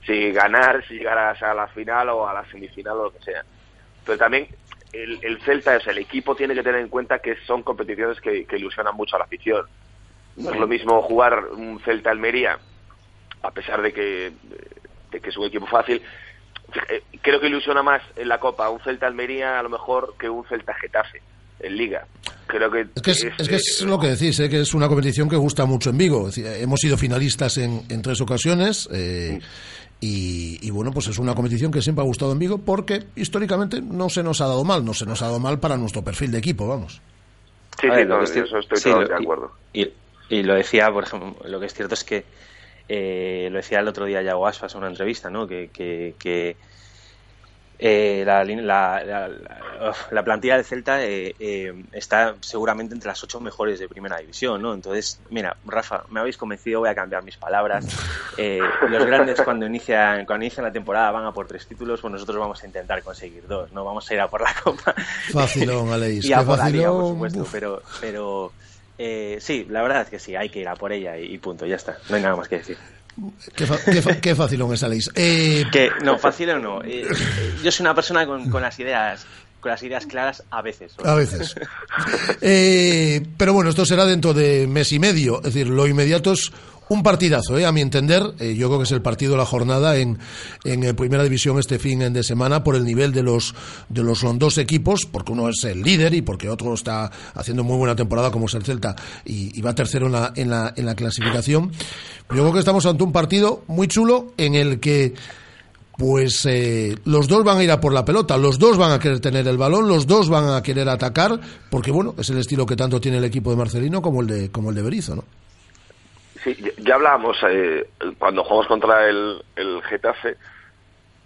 si ganar, si llegar a, a la final o a la semifinal o lo que sea. Pero también el, el Celta, o sea, el equipo tiene que tener en cuenta que son competiciones que, que ilusionan mucho a la afición. No es lo mismo jugar un Celta Almería, a pesar de que, de que es un equipo fácil. Eh, Creo que ilusiona más en la Copa un Celta Almería a lo mejor que un Celta Getafe en Liga. Creo que Es que es, es que es lo que decís, ¿eh? que es una competición que gusta mucho en Vigo. Es decir, hemos sido finalistas en, en tres ocasiones eh, y, y, bueno, pues es una competición que siempre ha gustado en Vigo porque históricamente no se nos ha dado mal, no se nos ha dado mal para nuestro perfil de equipo, vamos. Sí, A sí, ver, no, eso estoy sí, lo- de acuerdo. Y, y lo decía, por ejemplo, lo que es cierto es que eh, lo decía el otro día Yago Aspas en una entrevista, ¿no? Que, que, que, eh, la, la, plantilla del Celta eh, eh, está seguramente entre las ocho mejores de primera división, ¿no? Entonces, mira, Rafa, me habéis convencido, voy a cambiar mis palabras. Eh, los grandes cuando inician, cuando inician la temporada van a por tres títulos, pues nosotros vamos a intentar conseguir dos, ¿no? Vamos a ir a por la Copa. Facilón, Aleix, y a por la Liga, por supuesto, uf. pero, pero eh, sí, la verdad es que sí, hay que ir a por ella y, y punto, ya está, no hay nada más que decir. Qué, fa- qué fa- qué facilón es Aleix. Eh, Que no, fácil o no. eh, eh, yo soy una persona con, con las ideas con las ideas claras a veces. A veces. Eh, pero bueno, esto será dentro de mes y medio. Es decir, lo inmediato es un partidazo, ¿eh? a mi entender. Eh, yo creo que es el partido de la jornada en, en eh, Primera División este fin de semana por el nivel de los, de los dos equipos, porque uno es el líder y porque otro está haciendo muy buena temporada como es el Celta y, va tercero en la, en, la, en la clasificación. Yo creo que estamos ante un partido muy chulo en el que pues eh, los dos van a ir a por la pelota, los dos van a querer tener el balón, los dos van a querer atacar, porque bueno, es el estilo que tanto tiene el equipo de Marcelino como el de, como el de Berizzo, ¿no? Sí, ya- hablábamos eh, cuando jugamos contra el, el Getafe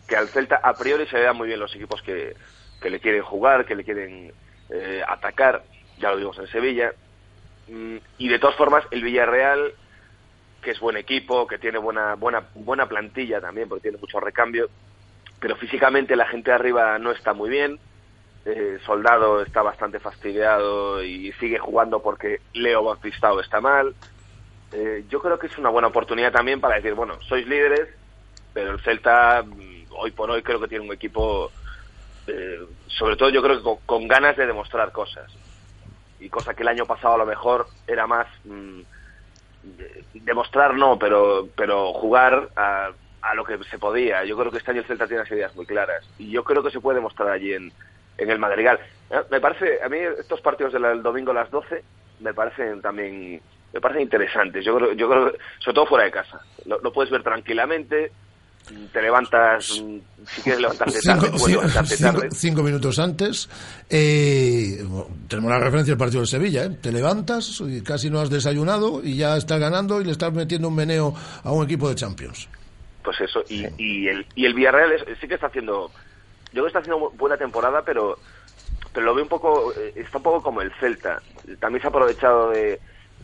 que al Celta a priori se le dan muy bien los equipos que, que le quieren jugar, que le quieren eh, atacar, ya lo vimos en Sevilla. Mm, y de todas formas, el Villarreal, que es buen equipo, que tiene buena, buena, buena plantilla también, porque tiene mucho recambio, pero físicamente la gente de arriba no está muy bien. Eh, Soldado está bastante fastidiado y sigue jugando porque Leo Bautistao está mal. Eh, yo creo que es una buena oportunidad también para decir, bueno, sois líderes, pero el Celta mm, hoy por hoy creo que tiene un equipo, eh, sobre todo yo creo que con, con ganas de demostrar cosas. Y cosa que el año pasado a lo mejor era más mm, de- demostrar no, pero pero jugar a, lo que se podía. Yo creo que este año el Celta tiene las ideas muy claras y yo creo que se puede demostrar allí en, en el Madrigal. Eh, Me parece, a mí estos partidos del domingo a las 12 me parecen también, me parecen interesantes. Yo creo, yo creo, sobre todo fuera de casa. Lo, lo puedes ver tranquilamente, te levantas, mm, si quieres levantarte tarde, Cinco, puedes cinco- levantarte tarde. cinco minutos antes. eh, tenemos la referencia del partido de Sevilla. ¿eh? Te levantas y casi no has desayunado y ya estás ganando y le estás metiendo un meneo a un equipo de Champions. Pues eso, y, y, el, y el Villarreal es- sí que está haciendo, yo creo que está haciendo buena temporada, pero pero lo veo un poco, eh, está un poco como el Celta. También se ha aprovechado de,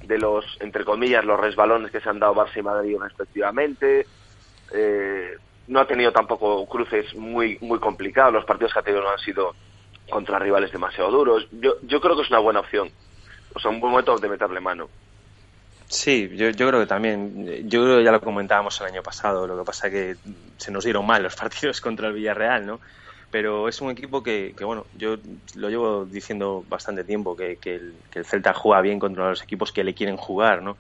de los, entre comillas, los resbalones que se han dado Barça y Madrid respectivamente. Eh, no ha tenido tampoco cruces muy muy complicados, los partidos que ha tenido no han sido contra rivales demasiado duros. Yo, yo creo que es una buena opción, o sea, un buen momento de meterle mano. Sí, yo, yo creo que también. Yo creo que ya lo comentábamos el año pasado. Lo que pasa es que se nos dieron mal los partidos contra el Villarreal, ¿no? Pero es un equipo que, bueno, yo lo llevo diciendo bastante tiempo, que, el, Celta juega bien contra los equipos que le quieren jugar, ¿no?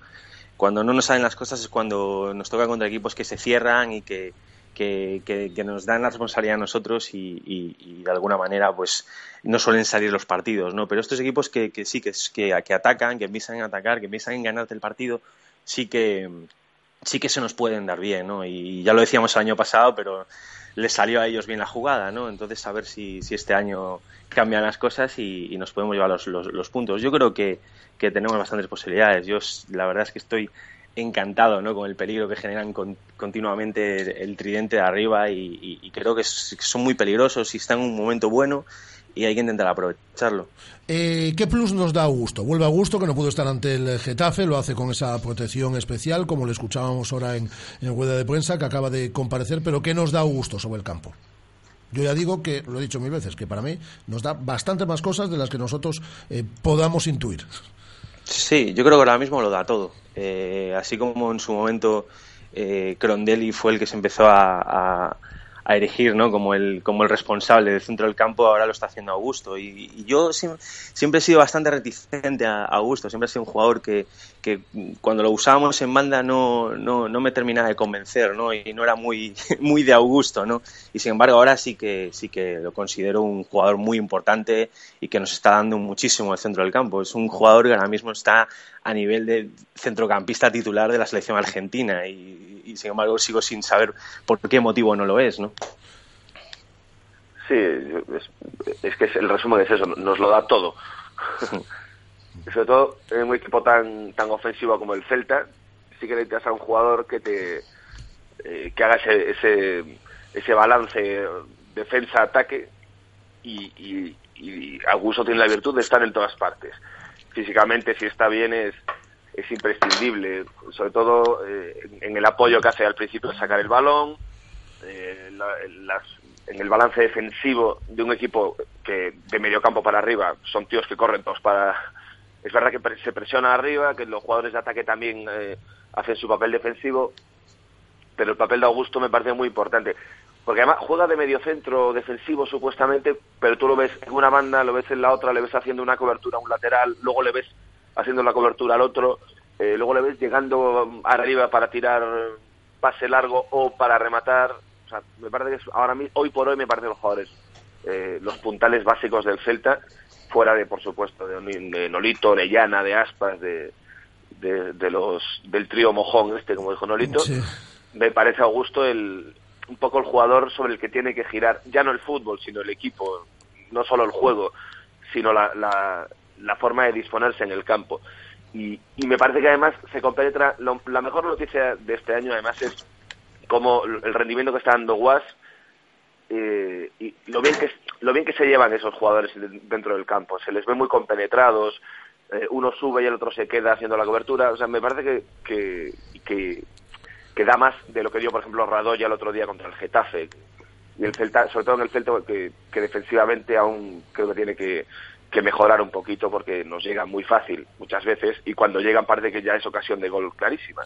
Cuando no nos salen las cosas es cuando nos toca contra equipos que se cierran y que, nos dan la responsabilidad a nosotros y, y- de alguna manera pues no suelen salir los partidos, ¿no? Pero estos equipos que, sí, que, que atacan, que empiezan a atacar, que empiezan a ganarte el partido, sí que sí que se nos pueden dar bien, ¿no? Y ya lo decíamos el año pasado, pero les salió a ellos bien la jugada, ¿no? Entonces a ver si, si este año cambian las cosas y, y nos podemos llevar los, los, puntos. Yo creo que, que tenemos bastantes posibilidades. Yo la verdad es que estoy encantado ¿no? con el peligro que generan con- continuamente el tridente de arriba y, creo que son muy peligrosos y están en un momento bueno y hay que intentar aprovecharlo. Eh, ¿Qué plus nos da Augusto? Vuelve Augusto, que no pudo estar ante el Getafe, lo hace con esa protección especial, como le escuchábamos ahora en, en rueda de prensa, que acaba de comparecer, pero ¿qué nos da Augusto sobre el campo? Yo ya digo que, lo he dicho mil veces, que para mí nos da bastante más cosas de las que nosotros eh, podamos intuir. Sí, yo creo que ahora mismo lo da todo. Eh, así como en su momento eh, Crondelli fue el que se empezó a, a- a erigir ¿no? como, el, como el responsable del centro del campo, ahora lo está haciendo Augusto. Y, y yo siem- siempre he sido bastante reticente a Augusto, siempre he sido un jugador que, que cuando lo usábamos en banda no, no, no me terminaba de convencer ¿no? y no era muy, muy de Augusto. ¿no? Y sin embargo ahora sí que, sí que lo considero un jugador muy importante y que nos está dando muchísimo el centro del campo. Es un jugador que ahora mismo está a nivel de centrocampista titular de la selección argentina y, y sin embargo sigo sin saber por qué motivo no lo es. ¿no? Sí, es, es que es- el resumen es eso, nos lo da todo. Sobre todo en un equipo tan tan ofensivo como el Celta, sí que necesitas a un jugador que te eh, que haga ese, ese ese balance defensa-ataque y, y, y Augusto tiene la virtud de estar en todas partes. Físicamente, si está bien, es, es imprescindible, sobre todo eh, en- el apoyo que hace al principio de sacar el balón, eh, la- en el balance defensivo de un equipo que de medio campo para arriba son tíos que corren todos para es verdad que se presiona arriba que los jugadores de ataque también eh, hacen su papel defensivo pero el papel de Augusto me parece muy importante porque además juega de medio centro defensivo supuestamente pero tú lo ves en una banda lo ves en la otra le ves haciendo una cobertura a un lateral luego le ves haciendo la cobertura al otro eh, luego le ves llegando um, arriba para tirar pase largo o para rematar. O sea, me parece que es- ahora mi- hoy por hoy me parecen los jugadores eh, los puntales básicos del Celta fuera de por supuesto de, de Nolito, Orellana, de Aspas, de, de, de los del trío mojón este como dijo Nolito. Me parece Augusto el un poco el jugador sobre el que tiene que girar ya no el fútbol sino el equipo no solo el juego sino la, la, la forma de disponerse en el campo. Y, y me parece que además se compenetra la mejor noticia de este año además es como el rendimiento que está dando Guas eh, y lo bien que lo bien que se llevan esos jugadores de- dentro del campo. Se les ve muy compenetrados eh, uno sube y el otro se queda haciendo la cobertura. O sea me parece que, que, que da más de lo que dio por ejemplo Radoya el otro día contra el Getafe. Y el Celta sobre todo en el Celta que, que defensivamente aún creo que tiene que, que mejorar un poquito porque nos llegan muy fácil muchas veces y cuando llegan parece que ya es ocasión de gol clarísima.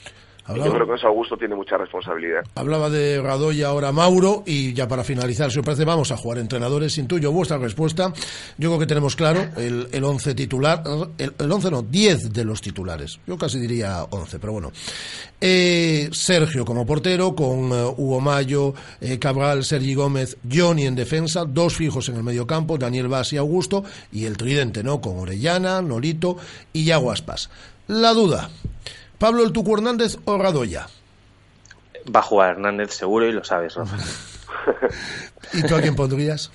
Y yo creo que eso Augusto tiene mucha responsabilidad. Hablaba de Radoya ahora Mauro y ya para finalizar, si os parece, vamos a jugar entrenadores. Intuyo vuestra respuesta. Yo creo que tenemos claro el, el 11 titular, el, el 11 no, 10 de los titulares. Yo casi diría 11, pero bueno. Eh, Sergio como portero, con eh, Hugo Mayo, eh, Cabral, Sergi Gómez, Johnny en defensa, dos fijos en el medio campo, Daniel Vaz y Augusto, y el tridente, ¿no? Con Orellana, Nolito y Yago Aspas. La duda, Pablo El Tucu Hernández o Radoya. Va a jugar Hernández seguro y lo sabes, Rafa. ¿Y tú a quién pondrías?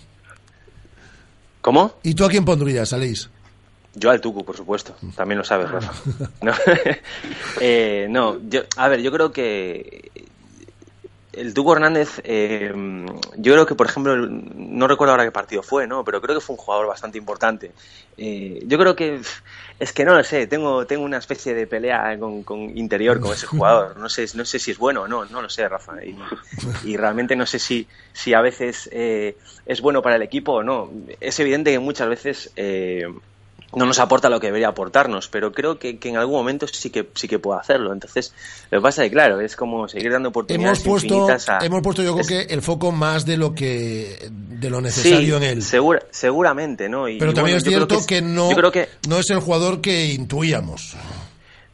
¿Cómo? ¿Y tú a quién pondrías, Aleix? Yo al Tucu, por supuesto. También lo sabes, Rafa. No, Eh, no yo, a ver, yo creo que el Tuco Hernández, eh, yo creo que, por ejemplo, no recuerdo ahora qué partido fue, ¿no? Pero creo que fue un jugador bastante importante. Eh, yo creo que es que no lo sé, tengo, tengo una especie de pelea con, con interior con ese jugador. No sé, no sé si es bueno o no, no lo sé, Rafa. Y, realmente no sé si, si a veces eh, es bueno para el equipo o no. Es evidente que muchas veces eh, no nos aporta lo que debería aportarnos, pero creo que, que en algún momento sí que sí que puede hacerlo. Entonces, lo que pasa es que, claro, es como seguir dando Hemos oportunidades puesto, infinitas a... hemos puesto yo creo es- que el foco más de lo que de lo necesario sí, en él. segura- seguramente, ¿no? Y- Pero y también bueno, es cierto es- que, no, Yo creo que no es el jugador que intuíamos.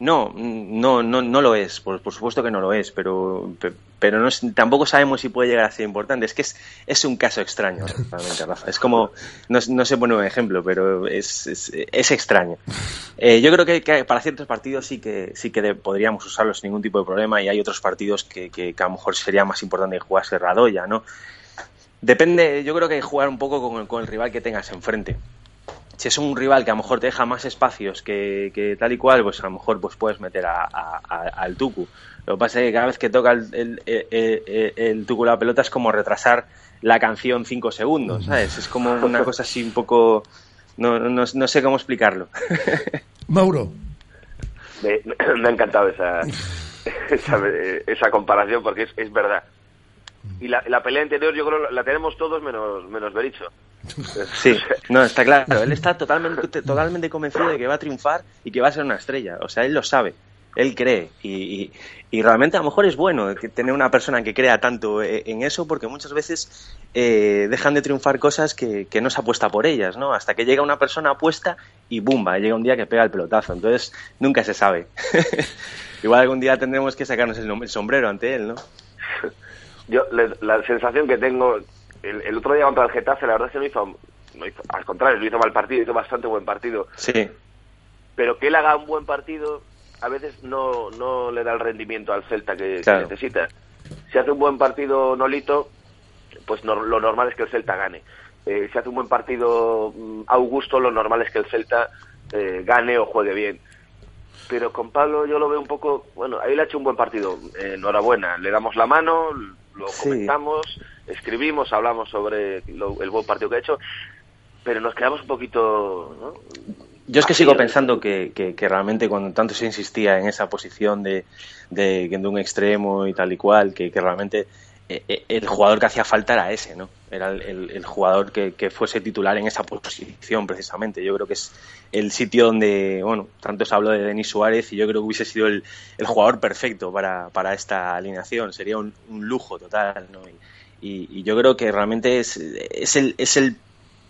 No, no, no, no lo es, por, por supuesto que no lo es, pero, pe- pero no tampoco sabemos si puede llegar a ser importante. Es que es, es un caso extraño, realmente, Rafa. Es como, no, no sé poner un ejemplo, pero es, es, es extraño. Eh, yo creo que, que para ciertos partidos sí que, sí que podríamos usarlos sin ningún tipo de problema y hay otros partidos que, que, que a lo mejor sería más importante que jugarse Radoya, ¿no? Depende, yo creo que hay que jugar un poco con el, con el rival que tengas enfrente si es un rival que a lo mejor te deja más espacios que, que tal y cual, pues a lo mejor pues puedes meter a- a- a- al Tucu. Lo que pasa es que cada vez que toca el, el, el- el- el Tucu la pelota es como retrasar la canción cinco segundos, ¿sabes? Es como una cosa así un poco... No, no, no sé cómo explicarlo. Mauro. Me, me ha encantado esa, esa, esa comparación porque es, es verdad. Y la, la pelea interior yo creo la tenemos todos menos, menos Bericho. Sí, no, está claro. Él está totalmente, totalmente convencido de que va a triunfar y que va a ser una estrella. O sea, él lo sabe, él cree. Y, y- y realmente a lo mejor es bueno tener una persona que crea tanto eh, en eso porque muchas veces eh, dejan de triunfar cosas que, que no se apuesta por ellas, ¿no? Hasta que llega una persona apuesta y ¡bumba! Llega un día que pega el pelotazo. Entonces, nunca se sabe. Igual algún día tendremos que sacarnos el, el sombrero ante él, ¿no? Yo le- la sensación que tengo el, el otro día contra el Getafe, la verdad es que no hizo, no hizo- al contrario, lo hizo mal partido, hizo bastante buen partido. Sí. Pero que él haga un buen partido a veces no, no le da el rendimiento al Celta que, necesita. Si hace un buen partido Nolito, pues no- lo normal es que el Celta gane. Eh, si hace un buen partido mm, Augusto, lo normal es que el Celta eh, gane o juegue bien. Pero con Pablo yo lo veo un poco, bueno, ahí le ha hecho un buen partido, eh, enhorabuena, le damos la mano, lo Sí. comentamos, escribimos, hablamos sobre lo- el buen partido que ha hecho, pero nos quedamos un poquito, ¿no? Yo es que Así, sigo pensando que, que- que realmente cuando tanto se insistía en esa posición de, de, de un extremo y tal y cual, que, que realmente eh, eh, el jugador que hacía falta era ese, ¿no? Era el, el- el jugador que, que fuese titular en esa posición precisamente. Yo creo que es el sitio donde, bueno, tanto se habló de Denis Suárez y yo creo que hubiese sido el, el jugador perfecto para, para esta alineación. Sería un, un lujo total, ¿no? Y, y- y yo creo que realmente es, es, el, es el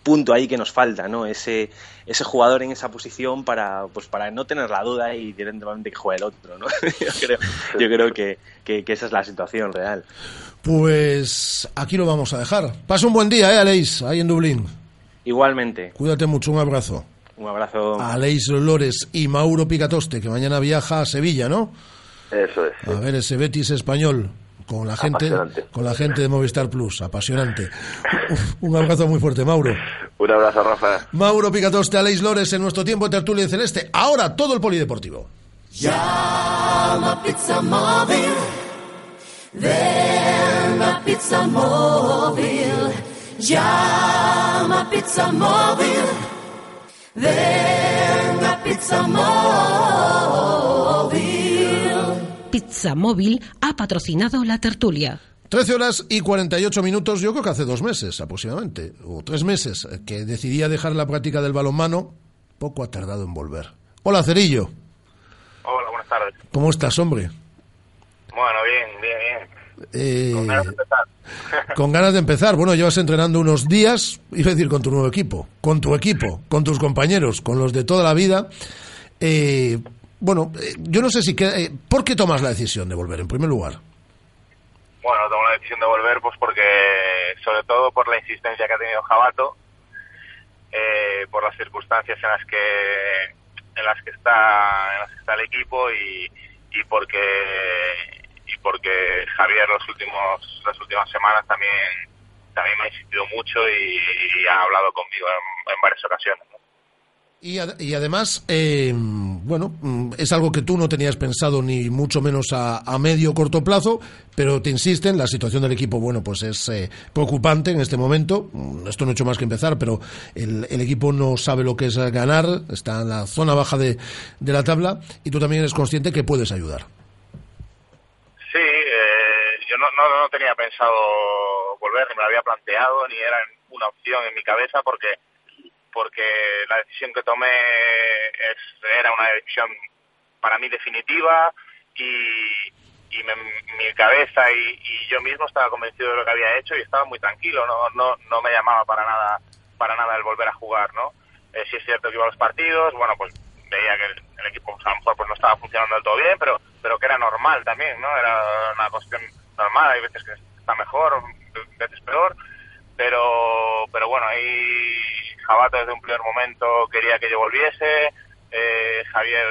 punto ahí que nos falta, ¿no? Ese, ese jugador en esa posición para, pues para no tener la duda y directamente que juegue el otro, ¿no? yo creo, yo creo que, que- que esa es la situación real. Pues aquí lo vamos a dejar. Pasa un buen día, ¿eh, Aleix? Ahí en Dublín. Igualmente, Cuídate mucho, un abrazo. un abrazo. Aleix Lores y Mauro Picatoste, que mañana viaja a Sevilla, ¿no? Eso es. A ver ese Betis español con la gente con la gente de Movistar Plus, apasionante. Un abrazo muy fuerte, Mauro. Un abrazo, Rafa. Mauro Picatoste, Aleix Lores en nuestro tiempo de tertulia de celeste. Ahora todo el polideportivo. Llama Pizza Móvil. Ven a Pizza Móvil. Llama Pizza Móvil. Ven a Pizza Móvil. Pizza Móvil ha patrocinado la tertulia. 13 horas y 48 minutos, yo creo que hace dos meses aproximadamente, o tres meses, que decidía dejar la práctica del balonmano, poco ha tardado en volver. Hola, Cerillo. Hola, buenas tardes. ¿Cómo estás, hombre? Bueno, bien, bien, bien. Eh, Con ganas de empezar. con ganas de empezar. Bueno, llevas entrenando unos días, iba a decir con tu nuevo equipo, con tu equipo, con tus compañeros, con los de toda la vida. Eh, bueno, eh, yo no sé si... que- eh, ¿Por qué tomas la decisión de volver, en primer lugar? Bueno, tomo la decisión de volver pues porque, sobre todo por la insistencia que ha tenido Jabato, eh, por las circunstancias en las que en las que está en las que está el equipo y, y porque y porque Javier los últimos las últimas semanas también también me ha insistido mucho y, y ha hablado conmigo en, en varias ocasiones. ¿no? Y, ad- y además, eh, bueno, mm, es algo que tú no tenías pensado ni mucho menos a, a medio o corto plazo, pero te insisten, la situación del equipo, bueno, pues es eh, preocupante en este momento. Mm, Esto no ha hecho más que empezar, pero el, el equipo no sabe lo que es ganar, está en la zona baja de, de la tabla y tú también eres consciente que puedes ayudar. Sí, eh, yo no, no, no tenía pensado volver, ni me lo había planteado, ni era una opción en mi cabeza, porque porque la decisión que tomé es, era una decisión para mí definitiva y, y me- mi cabeza y, yo mismo estaba convencido de lo que había hecho y estaba muy tranquilo, no, no, no me llamaba para nada para nada el volver a jugar, ¿no? Eh, es cierto que iba a los partidos, bueno, pues veía que el, el equipo pues, a lo mejor pues no estaba funcionando del todo bien, pero pero que era normal también, ¿no? Era una cuestión normal, hay veces que está mejor, veces peor, pero pero bueno, ahí Jabato desde un primer momento quería que yo volviese, eh, Javier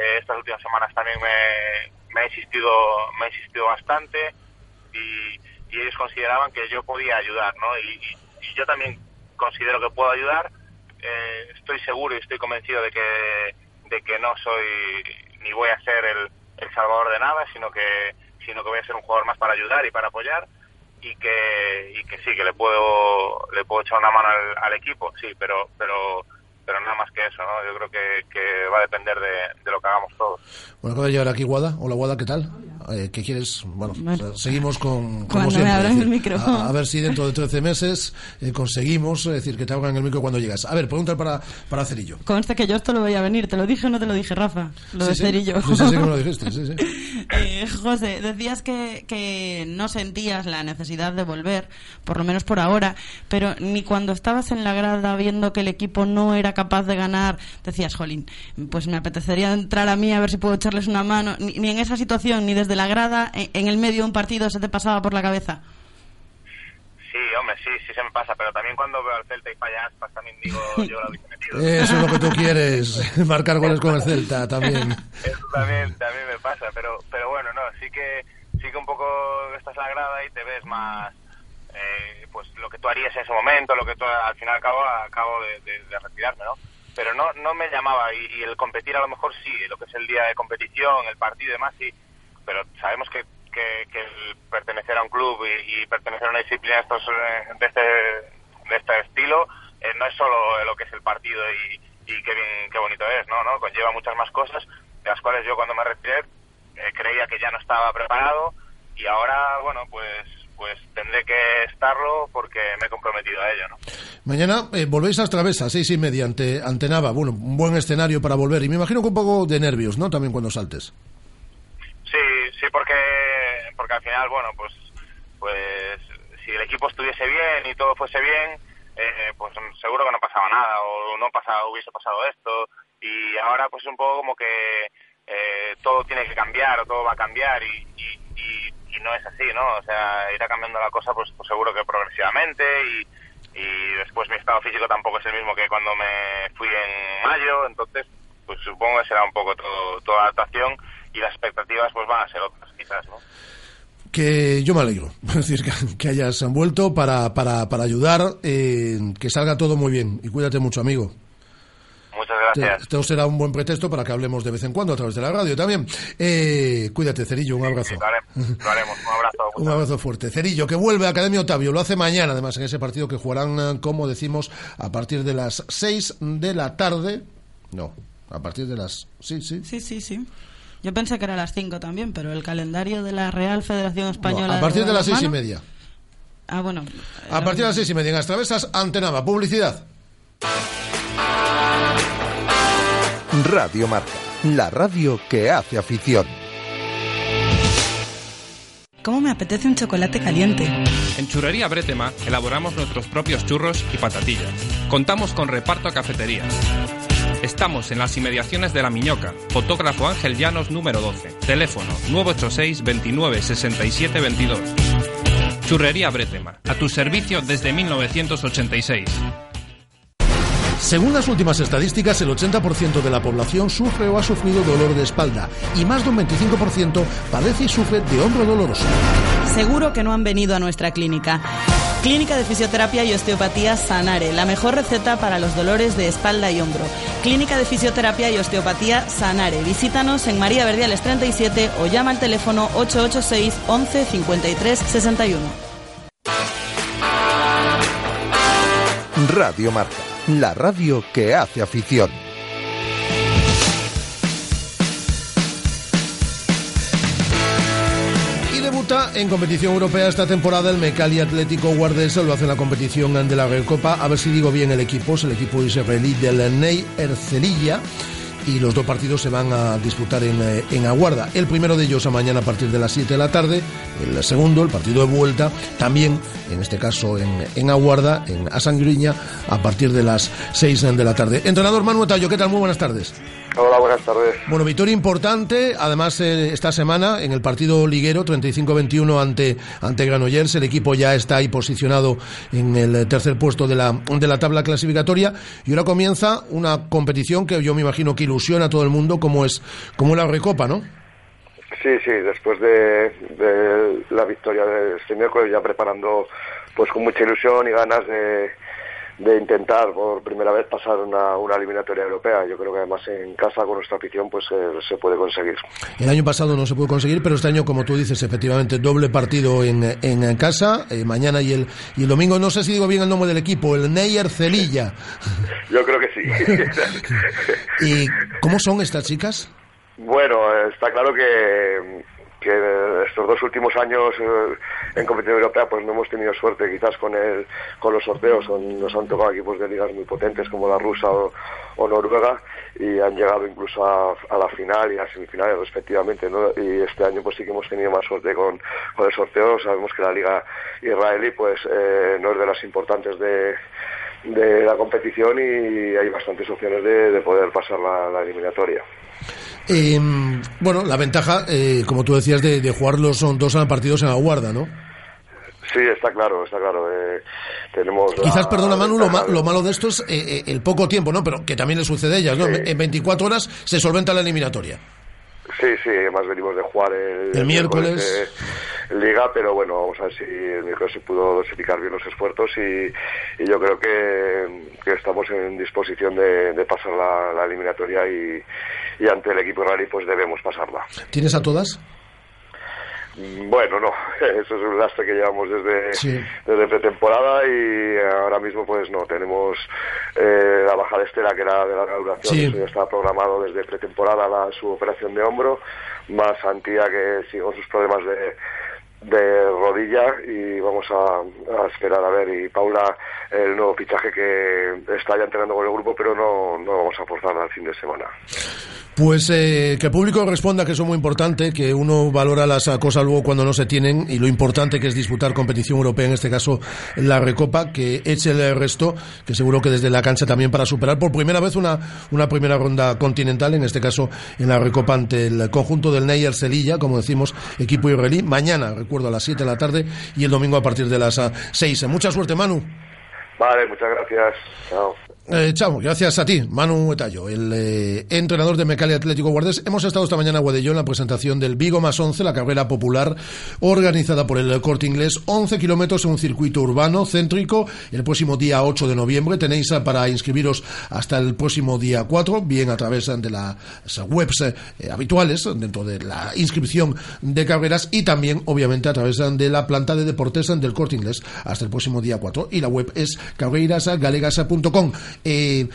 eh, estas últimas semanas también me, ha insistido me ha insistido bastante y, ellos consideraban que yo podía ayudar, ¿no? Y, y- y yo también considero que puedo ayudar. Eh, estoy seguro y estoy convencido de que de que no soy ni voy a ser el, el salvador de nada, sino que sino que voy a ser un jugador más para ayudar y para apoyar y que y que sí que le puedo le puedo echar una mano al, al equipo, sí, pero pero pero nada más que eso, ¿no? Yo creo que, que va a depender de, lo que hagamos todos. Bueno, acaba de llegar aquí Guada. Hola, Guada, ¿qué tal? Eh, ¿Qué quieres? Bueno, o sea, seguimos con... como me siempre, abran es el decir, micro. A, a ver si dentro de 13 meses eh, conseguimos, es decir, que te abran el micro cuando llegas. A ver, pregunta para, para Cerillo. Conste que yo esto lo voy a venir. ¿Te lo dije o no te lo dije, Rafa? Lo Sí, de sí. cerillo. Sí, sí, sí que me lo dijiste, sí, sí. Eh, José, decías que, que no sentías la necesidad de volver, por lo menos por ahora, pero ni cuando estabas en la grada viendo que el equipo no era capaz de ganar, decías, jolín, pues me apetecería entrar a mí a ver si puedo echarles una mano. Ni, ni en esa situación, ni desde la grada, en, en el medio de un partido se te pasaba por la cabeza. Sí, hombre, sí, sí se me pasa, pero también cuando veo al Celta y falla aspas también digo, yo lo hubiese metido. Eso es lo que tú quieres, marcar goles con el Celta también. Eso también, también me pasa, pero pero bueno, no, sí que sí que un poco estás en la grada y te ves más eh, pues lo que tú harías en ese momento, lo que tú al final acabo acabo de, de- de retirarme, ¿no? Pero no no me llamaba y, y el competir a lo mejor sí, lo que es el día de competición, el partido y demás sí, pero sabemos que que, pertenecer a un club y, pertenecer a una disciplina de estos eh, de este de este estilo eh, no es solo lo que es el partido y, qué bien qué bonito es no no conlleva muchas más cosas de las cuales yo cuando me retiré eh, creía que ya no estaba preparado y ahora bueno pues pues tendré que estarlo porque me he comprometido a ello no Mañana eh, volvéis a Travesa, seis y media, ante, ante Nava. Bueno, un buen escenario para volver. Y me imagino que un poco de nervios, ¿no? También cuando saltes. Sí, sí, porque porque al final, bueno, pues pues si el equipo estuviese bien y todo fuese bien, eh, pues seguro que no pasaba nada o no pasaba, hubiese pasado esto. Y ahora pues un poco como que eh, todo tiene que cambiar o todo va a cambiar y, y, no es así, ¿no? O sea, irá cambiando la cosa pues, pues seguro que progresivamente y, y después mi estado físico tampoco es el mismo que cuando me fui en mayo, entonces pues supongo que será un poco todo, toda adaptación y las expectativas pues van a ser otras quizás, ¿no? Que yo me alegro. Es decir, que, que hayas vuelto para, para, para ayudar, eh, que salga todo muy bien. Y cuídate mucho, amigo. Muchas gracias. Esto será un buen pretexto para que hablemos de vez en cuando a través de la radio también. Eh, cuídate, Cerillo, un abrazo. Lo haremos, lo haremos. Un abrazo. Un abrazo fuerte. Cerillo, que vuelve a Academia Otavio. Lo hace mañana, además, en ese partido que jugarán, eh, como decimos, a partir de las 6 de la tarde. No, a partir de las. Sí, sí. Sí, sí, sí. Yo pensé que era a las 5 también, pero el calendario de la Real Federación Española. a partir de las seis y media. Ah, bueno. A partir de las seis y media en las travesas, Antenaba. Publicidad. Radio Marca, la radio que hace afición. ¿Cómo me apetece un chocolate caliente? En Churrería Bretema elaboramos nuestros propios churros y patatillas. Contamos con reparto a cafetería. Estamos en las inmediaciones de La Miñoca, fotógrafo Ángel Llanos número 12. Teléfono 986 29 67 22. Churrería Bretema, a tu servicio desde 1986. Según las últimas estadísticas, el 80% de la población sufre o ha sufrido dolor de espalda y más de un 25% padece y sufre de hombro doloroso. Seguro que no han venido a nuestra clínica. Clínica de Fisioterapia y Osteopatía Sanare, la mejor receta para los dolores de espalda y hombro. Clínica de Fisioterapia y Osteopatía Sanare. Visítanos en María Verdiales 37 o llama al teléfono 886 11 53 61. Radio Marca, la radio que hace afición. En competición europea esta temporada el Mecali Atlético Guardés, lo hace en la competición de la Recopa. A ver si digo bien el equipo, es el equipo israelí del Ney Ercelilla. Y los dos partidos se van a disputar en, eh, en Aguarda. El primero de ellos a mañana a partir de las 7 de la tarde. El segundo, el partido de vuelta, también, en este caso en, en Aguarda, en Asangriña, a partir de las 6 de la tarde. Entrenador Manuel Tallo, ¿qué tal? Muy buenas tardes. Hola, buenas tardes. Bueno, victoria importante, además eh, esta semana en el partido liguero 35-21 ante, ante Granollers, el equipo ya está ahí posicionado en el tercer puesto de la, de la tabla clasificatoria y ahora comienza una competición que yo me imagino que ilusiona a todo el mundo como es como la Recopa, ¿no? Sí, sí, después de, de la victoria de este miércoles ya preparando pues con mucha ilusión y ganas de, de intentar por primera vez pasar una, una eliminatoria europea. Yo creo que además en casa con nuestra afición pues eh, se puede conseguir. El año pasado no se pudo conseguir, pero este año, como tú dices, efectivamente, doble partido en, en casa, eh, mañana y el, y el domingo. No sé si digo bien el nombre del equipo, el Neyer Celilla. Yo creo que sí. ¿Y cómo son estas chicas? Bueno, está claro que, que estos dos últimos años eh, en competición europea pues no hemos tenido suerte quizás con el, con los sorteos, Son- nos han tocado equipos de ligas muy potentes como la rusa o, noruega y han llegado incluso a, la final y a semifinales respectivamente, ¿no? Y este año pues sí que hemos tenido más suerte con, con el sorteo, sabemos que la liga israelí pues eh, no es de las importantes de de la competición y hay bastantes opciones de, de poder pasar la eliminatoria. Eh, bueno, la ventaja, eh, como tú decías, de, de jugar los son dos partidos en la guarda, ¿no? Sí, está claro, está claro. Eh, tenemos la- Quizás, perdona Manu, lo, ma- lo malo de esto es eh, eh, el poco tiempo, ¿no? Pero que también le sucede a ellas, ¿no? En 24 horas se solventa la eliminatoria. Sí, sí, además venimos de jugar el, El miércoles. eh, Liga, pero bueno, vamos a ver si el miércoles se pudo dosificar bien los esfuerzos y, y yo creo que, que estamos en disposición de, de pasar la, la eliminatoria y, y ante el equipo israelí pues debemos pasarla. ¿Tienes a todas? Bueno, no, eso es un lastre que llevamos desde, Sí. desde pretemporada y ahora mismo pues no, tenemos eh, la baja de Estela que era de la duración, Sí. eso ya estaba programado desde pretemporada la, su operación de hombro, más Antía que sigue con sus problemas de, de rodilla y vamos a, a esperar a ver y Paula el nuevo fichaje que está ya entrenando con el grupo pero no, no vamos a forzar al fin de semana. Pues eh, que el público responda que eso es muy importante, que uno valora las eh, cosas luego cuando no se tienen y lo importante que es disputar competición europea, en este caso la Recopa, que eche el resto, que seguro que desde la cancha también para superar por primera vez una, una primera ronda continental, en este caso en la Recopa ante el conjunto del Neyer Celilla, como decimos, equipo israelí, mañana, recuerdo, a las 7 de la tarde y el domingo a partir de las ah, 6. Mucha suerte, Manu. Vale, muchas gracias. Chao. Eh, chao, gracias a ti, Manu Etallo, el eh, entrenador de Mecali Atlético Guardés. Hemos estado esta mañana en Guadellón en la presentación del Vigo más 11, la carrera popular organizada por el Corte Inglés. 11 kilómetros en un circuito urbano céntrico. El próximo día 8 de noviembre tenéis para inscribiros hasta el próximo día 4, bien a través de las webs eh, habituales dentro de la inscripción de carreras y también, obviamente, a través de la planta de deportes del Corte Inglés hasta el próximo día 4. Y la web es carrerasgalegas.com. Eh,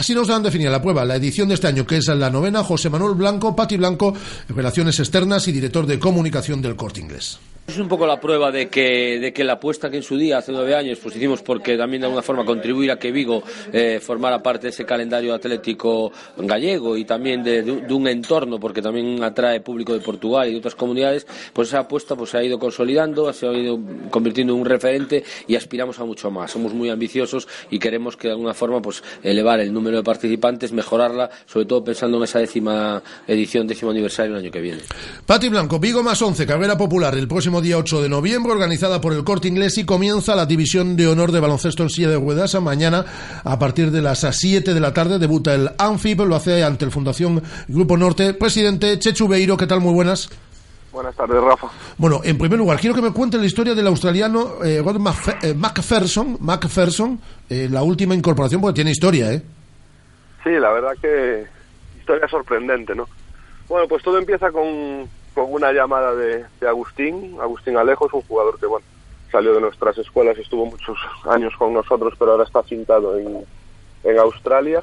Así nos han definido la prueba, la edición de este año, que es la novena, José Manuel Blanco, Pati Blanco, Relaciones Externas y director de comunicación del Corte Inglés. Es un poco la prueba de que, de que la apuesta que en su día, hace nueve años, pues hicimos porque también de alguna forma contribuir a que Vigo eh, formara parte de ese calendario atlético gallego y también de, de, un entorno, porque también atrae público de Portugal y de otras comunidades, pues esa apuesta pues se ha ido consolidando, se ha ido convirtiendo en un referente y aspiramos a mucho más. Somos muy ambiciosos y queremos que de alguna forma pues elevar el número de participantes, mejorarla, sobre todo pensando en esa décima edición, décimo aniversario el año que viene. Pati Blanco, Vigo más 11, carrera popular el próximo día 8 de noviembre, organizada por el Corte Inglés y comienza la división de honor de baloncesto en silla de ruedas. Mañana, a partir de las 7 de la tarde, debuta el Anfib, lo hace ante el Fundación Grupo Norte. Presidente Chechu Beiro, ¿qué tal? Muy buenas. Buenas tardes, Rafa. Bueno, en primer lugar, quiero que me cuente la historia del australiano eh, Rod eh, McPherson, McPherson eh, la última incorporación, porque tiene historia, ¿eh? Sí, la verdad que historia sorprendente, ¿no? Bueno, pues todo empieza con, con una llamada de, Agustín, Agustín Alejos, un jugador que, bueno, salió de nuestras escuelas, estuvo muchos años con nosotros, pero ahora está cintado en, en Australia.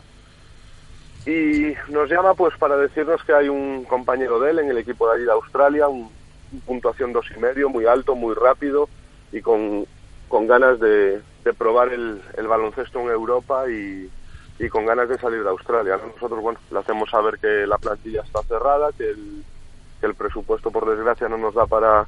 Y nos llama pues para decirnos que hay un compañero de él en el equipo de allí de Australia, un, un puntuación dos y medio, muy alto, muy rápido y con, con ganas de, de probar el, el, baloncesto en Europa y, y, con ganas de salir de Australia. Nosotros, bueno, le hacemos saber que la plantilla está cerrada, que el, que el presupuesto, por desgracia, no nos da para,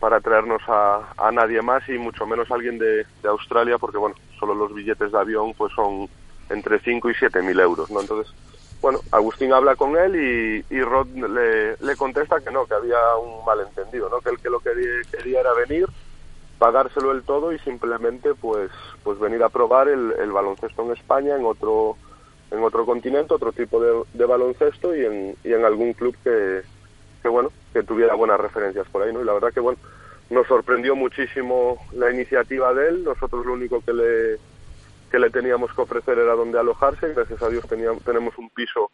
para traernos a, a nadie más y mucho menos a alguien de, de Australia, porque, bueno, solo los billetes de avión pues son entre 5 y 7 mil euros, ¿no? Entonces, bueno, Agustín habla con él y, y Rod le, le, contesta que no, que había un malentendido, ¿no? Que él que lo que quería, era venir, pagárselo el todo y simplemente pues pues venir a probar el, el baloncesto en España, en otro en otro continente, otro tipo de, de baloncesto y en, y en algún club que, que, bueno, que tuviera buenas referencias por ahí, ¿no? Y la verdad que, bueno, nos sorprendió muchísimo la iniciativa de él, nosotros lo único que le que le teníamos que ofrecer era donde alojarse y gracias a Dios teníamos, tenemos un piso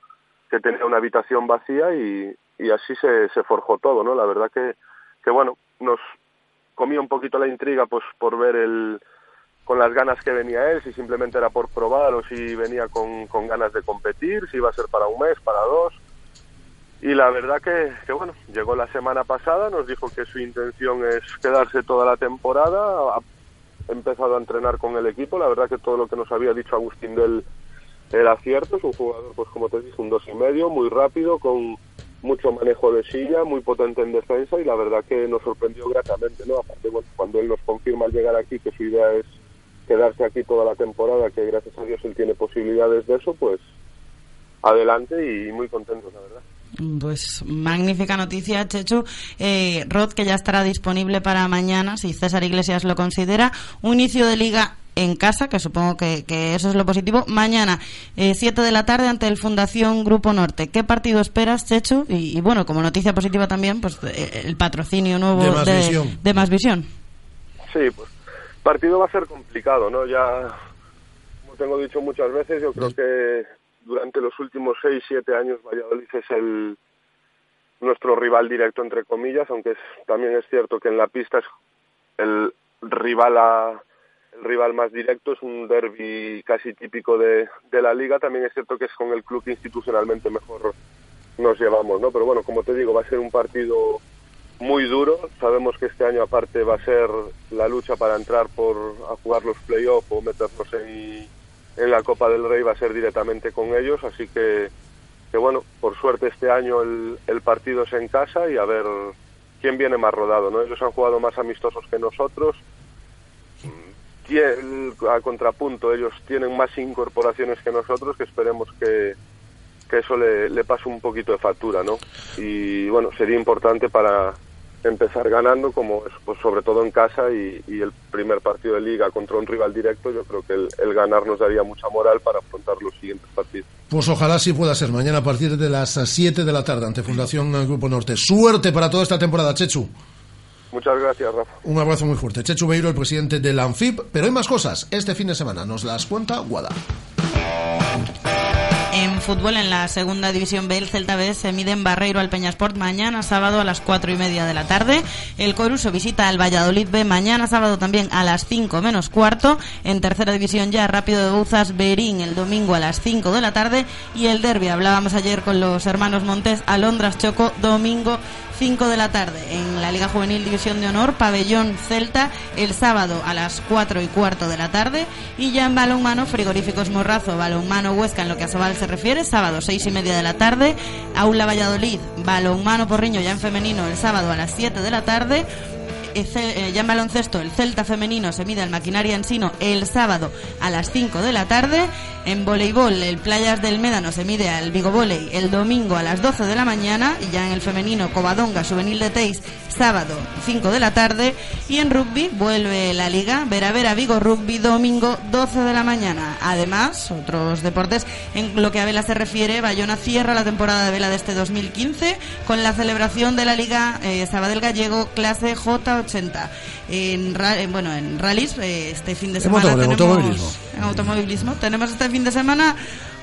que tenía una habitación vacía y, y así se, se, forjó todo, ¿no? La verdad que, que, bueno, nos comía un poquito la intriga pues por ver el con las ganas que venía él, si simplemente era por probar o si venía con, con ganas de competir, si iba a ser para un mes, para dos. Y la verdad que, bueno, llegó la semana pasada, nos dijo que su intención es quedarse toda la temporada, he empezado a entrenar con el equipo. La verdad que todo lo que nos había dicho Agustín del era cierto. Es un jugador, pues como te dije, un dos y medio, muy rápido, con mucho manejo de silla, muy potente en defensa y la verdad que nos sorprendió gratamente, ¿no? Aparte, bueno, cuando él nos confirma al llegar aquí que su idea es quedarse aquí toda la temporada, que gracias a Dios él tiene posibilidades de eso, pues adelante y muy contentos, la verdad. Pues magnífica noticia, Chechu. Eh, Rod, que ya estará disponible para mañana, si César Iglesias lo considera. Un inicio de liga en casa, que supongo que, que eso es lo positivo. Mañana, 7 eh, de la tarde, ante el Fundación Grupo Norte. ¿Qué partido esperas, Chechu? Y, y bueno, como noticia positiva también, pues eh, el patrocinio nuevo de más, de, visión. de más visión. Sí, pues partido va a ser complicado, ¿no? Ya, como tengo dicho muchas veces, yo creo que durante los últimos seis, siete años Valladolid es el nuestro rival directo entre comillas, aunque es, también es cierto que en la pista es el rival a, el rival más directo, es un derby casi típico de, de la liga, también es cierto que es con el club que institucionalmente mejor nos llevamos, ¿no? Pero bueno, como te digo, va a ser un partido muy duro, sabemos que este año aparte va a ser la lucha para entrar por a jugar los playoffs o meternos en en la Copa del Rey va a ser directamente con ellos, así que, que bueno, por suerte este año el, el, partido es en casa y a ver quién viene más rodado, ¿no? Ellos han jugado más amistosos que nosotros, a contrapunto, ellos tienen más incorporaciones que nosotros, que esperemos que, que eso le, le pase un poquito de factura, ¿no? Y bueno, sería importante para, empezar ganando, como es, pues sobre todo en casa y, y, el primer partido de liga contra un rival directo, yo creo que el, el, ganar nos daría mucha moral para afrontar los siguientes partidos. Pues ojalá sí pueda ser mañana a partir de las 7 de la tarde ante Fundación Grupo Norte. Suerte para toda esta temporada, Chechu. Muchas gracias, Rafa. Un abrazo muy fuerte. Chechu Beiro, el presidente de la ANFIP. Pero hay más cosas. Este fin de semana nos las cuenta Guada. En fútbol, en la segunda división B, el Celta B se mide en Barreiro al Peñasport mañana sábado a las cuatro y media de la tarde. El Coruso visita al Valladolid B mañana sábado también a las 5 menos cuarto. En tercera división ya, Rápido de Bouzas, Berín el domingo a las 5 de la tarde. Y el Derby, hablábamos ayer con los hermanos Montes, Alondras Choco, domingo 5 de la tarde. En la Liga Juvenil División de Honor, Pabellón Celta, el sábado a las 4 y cuarto de la tarde. Y ya en balonmano, Frigoríficos Morrazo, balonmano Huesca, en lo que a Sobal se refiere, sábado 6 y media de la tarde. Aula Valladolid, balonmano Porriño, ya en femenino, el sábado a las 7 de la tarde. Eh, eh, ya en baloncesto, el Celta femenino se mide al maquinaria en Sino el sábado a las 5 de la tarde. En voleibol, el Playas del Médano se mide al Vigo Voley el domingo a las 12 de la mañana. Y ya en el femenino, Covadonga, Juvenil de Teis, sábado 5 de la tarde. Y en rugby, vuelve la liga, Vera Vera Vigo Rugby, domingo 12 de la mañana. Además, otros deportes, en lo que a vela se refiere, Bayona cierra la temporada de vela de este 2015 con la celebración de la Liga eh, Sabadell Gallego Clase J 80. En, bueno, en rallies, eh, este fin de semana. En automovilismo. Tenemos, en automovilismo. Tenemos este fin de semana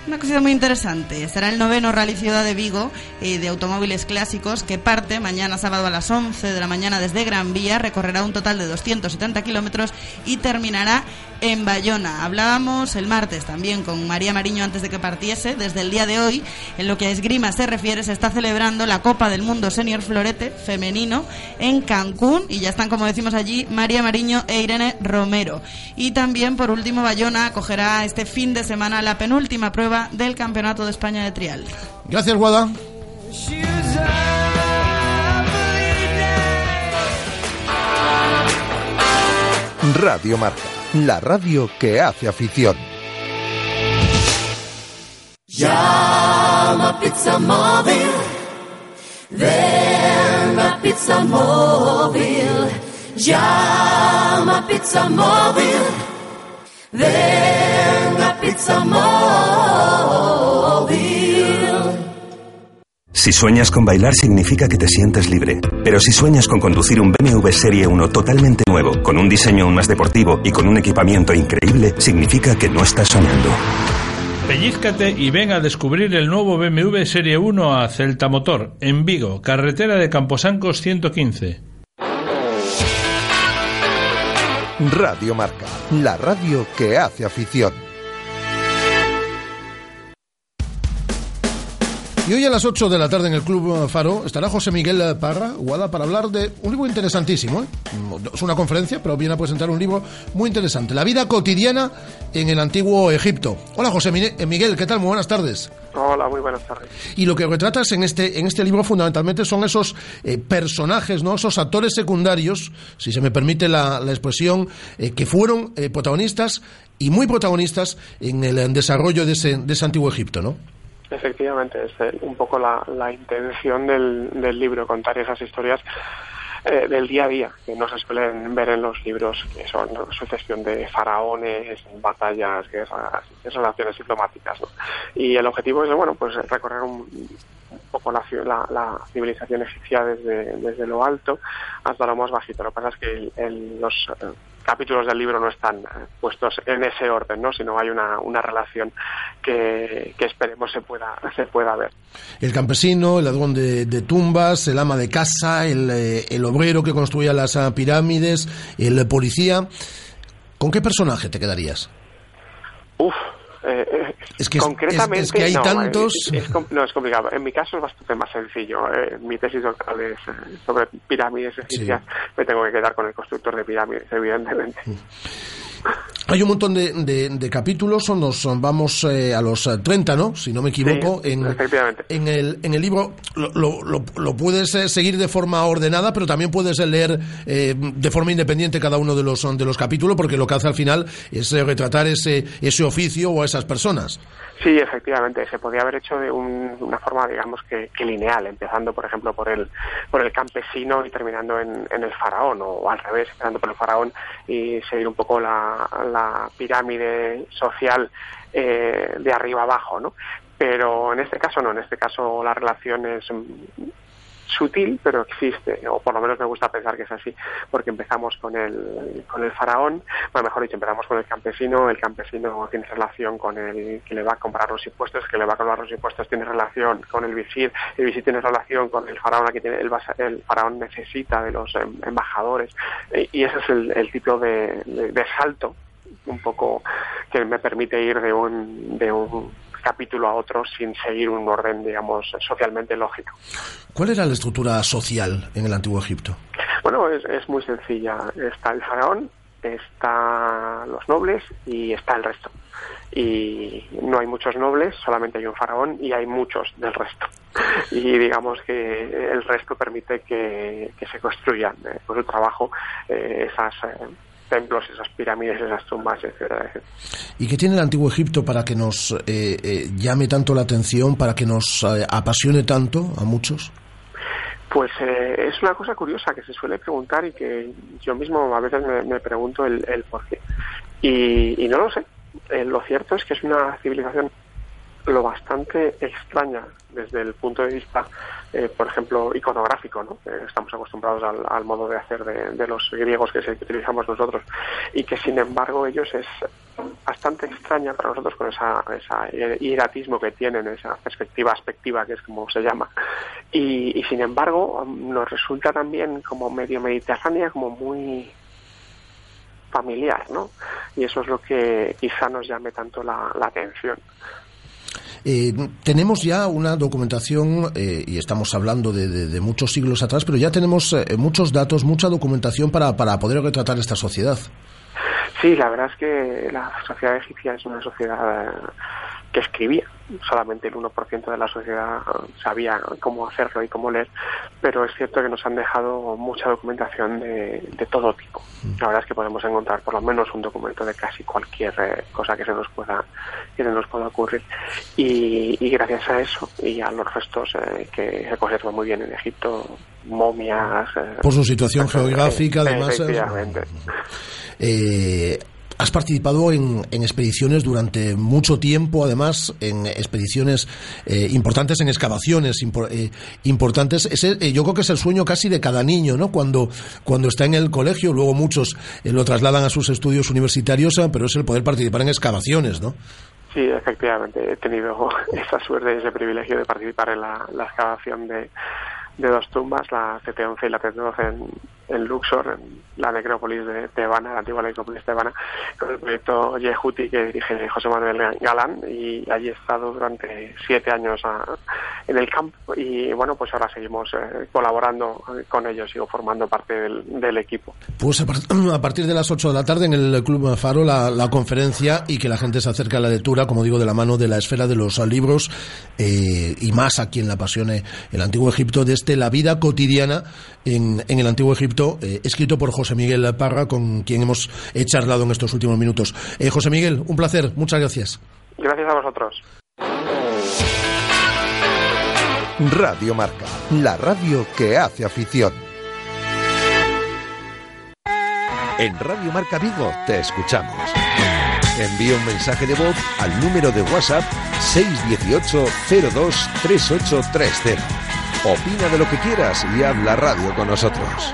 una cosita muy interesante. Será el noveno Rally Ciudad de Vigo eh, de automóviles clásicos que parte mañana sábado a las 11 de la mañana desde Gran Vía. Recorrerá un total de 270 kilómetros y terminará en Bayona. Hablábamos el martes también con María Mariño antes de que partiese. Desde el día de hoy, en lo que a esgrima se refiere, se está celebrando la Copa del Mundo Senior Florete femenino en Cancún y ya están, como decimos allí, María Mariño e Irene Romero. Y también, por último, Bayona acogerá este fin de semana la penúltima prueba del Campeonato de España de Trial. Gracias, Guada. Radio Marca, la radio que hace afición. Llama Pizza Móvil. Ven a Pizza Móvil. Llama Pizza Móvil. Ven a Pizza Móvil. Si sueñas con bailar significa que te sientes libre. Pero si sueñas con conducir un BMW Serie 1 totalmente nuevo, con un diseño aún más deportivo y con un equipamiento increíble, significa que no estás soñando. Pellízcate y ven a descubrir el nuevo BMW Serie 1 a Celta Motor, en Vigo, carretera de Camposancos 115. Radio Marca, la radio que hace afición. Y hoy a las 8 de la tarde en el Club Faro estará José Miguel Parra, Guada, para hablar de un libro interesantísimo. ¿eh? Es una conferencia, pero viene a presentar un libro muy interesante. La vida cotidiana en el antiguo Egipto. Hola José eh, Miguel, ¿qué tal? Muy buenas tardes. Hola, muy buenas tardes. Y lo que retratas en este, en este libro fundamentalmente son esos eh, personajes, ¿no? esos actores secundarios, si se me permite la, la expresión, eh, que fueron eh, protagonistas y muy protagonistas en el en desarrollo de ese, de ese antiguo Egipto, ¿no? Efectivamente, es eh, un poco la, la intención del, del libro, contar esas historias eh, del día a día, que no se suelen ver en los libros, que son sucesión de faraones, batallas, guerras, relaciones diplomáticas. ¿no? Y el objetivo es, bueno, pues recorrer un, un poco la, la, la civilización egipcia desde, desde lo alto hasta lo más bajito. Lo que pasa es que el- los eh, capítulos del libro no están eh, puestos en ese orden, ¿no? sino hay una, una relación que, que esperemos se pueda, se pueda ver. El campesino, el ladrón de, de tumbas, el ama de casa, el, eh, el obrero que construía las ah, pirámides, el policía. ¿Con qué personaje te quedarías? Uf, eh, Es que concretamente es- es que hay no, tantos- es no es complicado. En mi caso es bastante más sencillo. Eh, mi tesis doctoral es eh, sobre pirámides egipcias. Me tengo que quedar con el constructor de pirámides, evidentemente. Hay un montón de, de- de capítulos, son nos vamos eh, a los eh, 30, ¿no? Si no me equivoco. Sí, en, en, el, en el libro lo, lo- puedes eh, seguir de forma ordenada, pero también puedes eh, leer eh, de forma independiente cada uno de los, de los capítulos, porque lo que hace al final es eh, retratar ese, ese oficio o a esas personas. Sí, efectivamente, se podía haber hecho de un- una forma, digamos, que, que lineal, empezando, por ejemplo, por el, por el campesino y terminando en, el faraón, o al revés, empezando por el faraón y seguir un poco la, la pirámide social eh, de arriba abajo, ¿no? Pero en este caso no, en este caso la relación es sutil, pero existe, o por lo menos me gusta pensar que es así, porque empezamos con el, con el faraón, bueno, mejor dicho, empezamos con el campesino, el campesino tiene relación con el que le va a comprar los impuestos, que le va a comprar los impuestos tiene relación con el visir, el visir tiene relación con el faraón, aquí tiene, el, el faraón necesita de los em, embajadores, y ese es el, el tipo de, de, de salto un poco que me permite ir de un, de un capítulo a otro sin seguir un orden, digamos, socialmente lógico. ¿Cuál era la estructura social en el antiguo Egipto? Bueno, es, es muy sencilla. Está el faraón, está los nobles y está el resto. Y no hay muchos nobles, solamente hay un faraón y hay muchos del resto. Y digamos que el resto permite que, que se construyan eh, por su trabajo eh, esas eh, templos, esas pirámides, esas tumbas, etcétera, etcétera. ¿Y qué tiene el antiguo Egipto para que nos eh, eh, llame tanto la atención, para que nos eh, apasione tanto a muchos? Pues eh, es una cosa curiosa que se suele preguntar y que yo mismo a veces me, me pregunto el, el por qué. Y, y, no lo sé. Lo cierto es que es una civilización lo bastante extraña desde el punto de vista, eh, por ejemplo, iconográfico, ¿no? Eh, estamos acostumbrados al, modo de hacer de, los griegos que, se, que, utilizamos nosotros y que sin embargo ellos es bastante extraña para nosotros con esa, esa hieratismo que tienen, esa perspectiva aspectiva que es como se llama y, y sin embargo nos resulta también como medio mediterránea, como muy familiar, ¿no? Y eso es lo que quizá nos llame tanto la, la atención. Eh, tenemos ya una documentación, eh, y estamos hablando de, muchos siglos atrás, pero ya tenemos eh, muchos datos, mucha documentación para, para poder retratar esta sociedad. Sí, la verdad es que la sociedad egipcia es una sociedad que escribía. Solamente el 1% de la sociedad sabía cómo hacerlo y cómo leer, pero es cierto que nos han dejado mucha documentación de, de todo tipo. La verdad es que podemos encontrar por lo menos un documento de casi cualquier eh, cosa que se nos pueda que se nos pueda ocurrir. Y, y gracias a eso y a los restos eh, que se conservan muy bien en Egipto, momias. Eh, por su situación geográfica, además. Has participado en, en, expediciones durante mucho tiempo, además, en expediciones eh, importantes, en excavaciones impor, eh, importantes. Ese, eh, yo creo que es el sueño casi de cada niño, ¿no? Cuando, cuando está en el colegio, luego muchos eh, lo trasladan a sus estudios universitarios, eh, pero es el poder participar en excavaciones, ¿no? Sí, efectivamente, he tenido esa suerte, ese privilegio de participar en la, la excavación de, dos tumbas, la CT11 y la CT12 en, en Luxor, en la necrópolis de Tebana, la antigua necrópolis de Tebana, con el proyecto Yehuti que dirige José Manuel Galán y allí he estado durante siete años a, en el campo y bueno, pues ahora seguimos eh, colaborando con ellos, sigo formando parte del, equipo. Pues a, part a, partir de las 8 de la tarde en el Club Faro la, la, conferencia y que la gente se acerque a la lectura, como digo, de la mano de la esfera de los libros eh, y más a quien le apasione el Antiguo Egipto, desde la vida cotidiana en, en el Antiguo Egipto, eh, escrito por José Miguel Parra, con quien hemos charlado en estos últimos minutos. Eh, José Miguel, un placer, muchas gracias. Gracias a vosotros. Radio Marca, la radio que hace afición. En Radio Marca Vigo te escuchamos. Envía un mensaje de voz al número de WhatsApp 618 02 3830. Opina de lo que quieras y haz la radio con nosotros.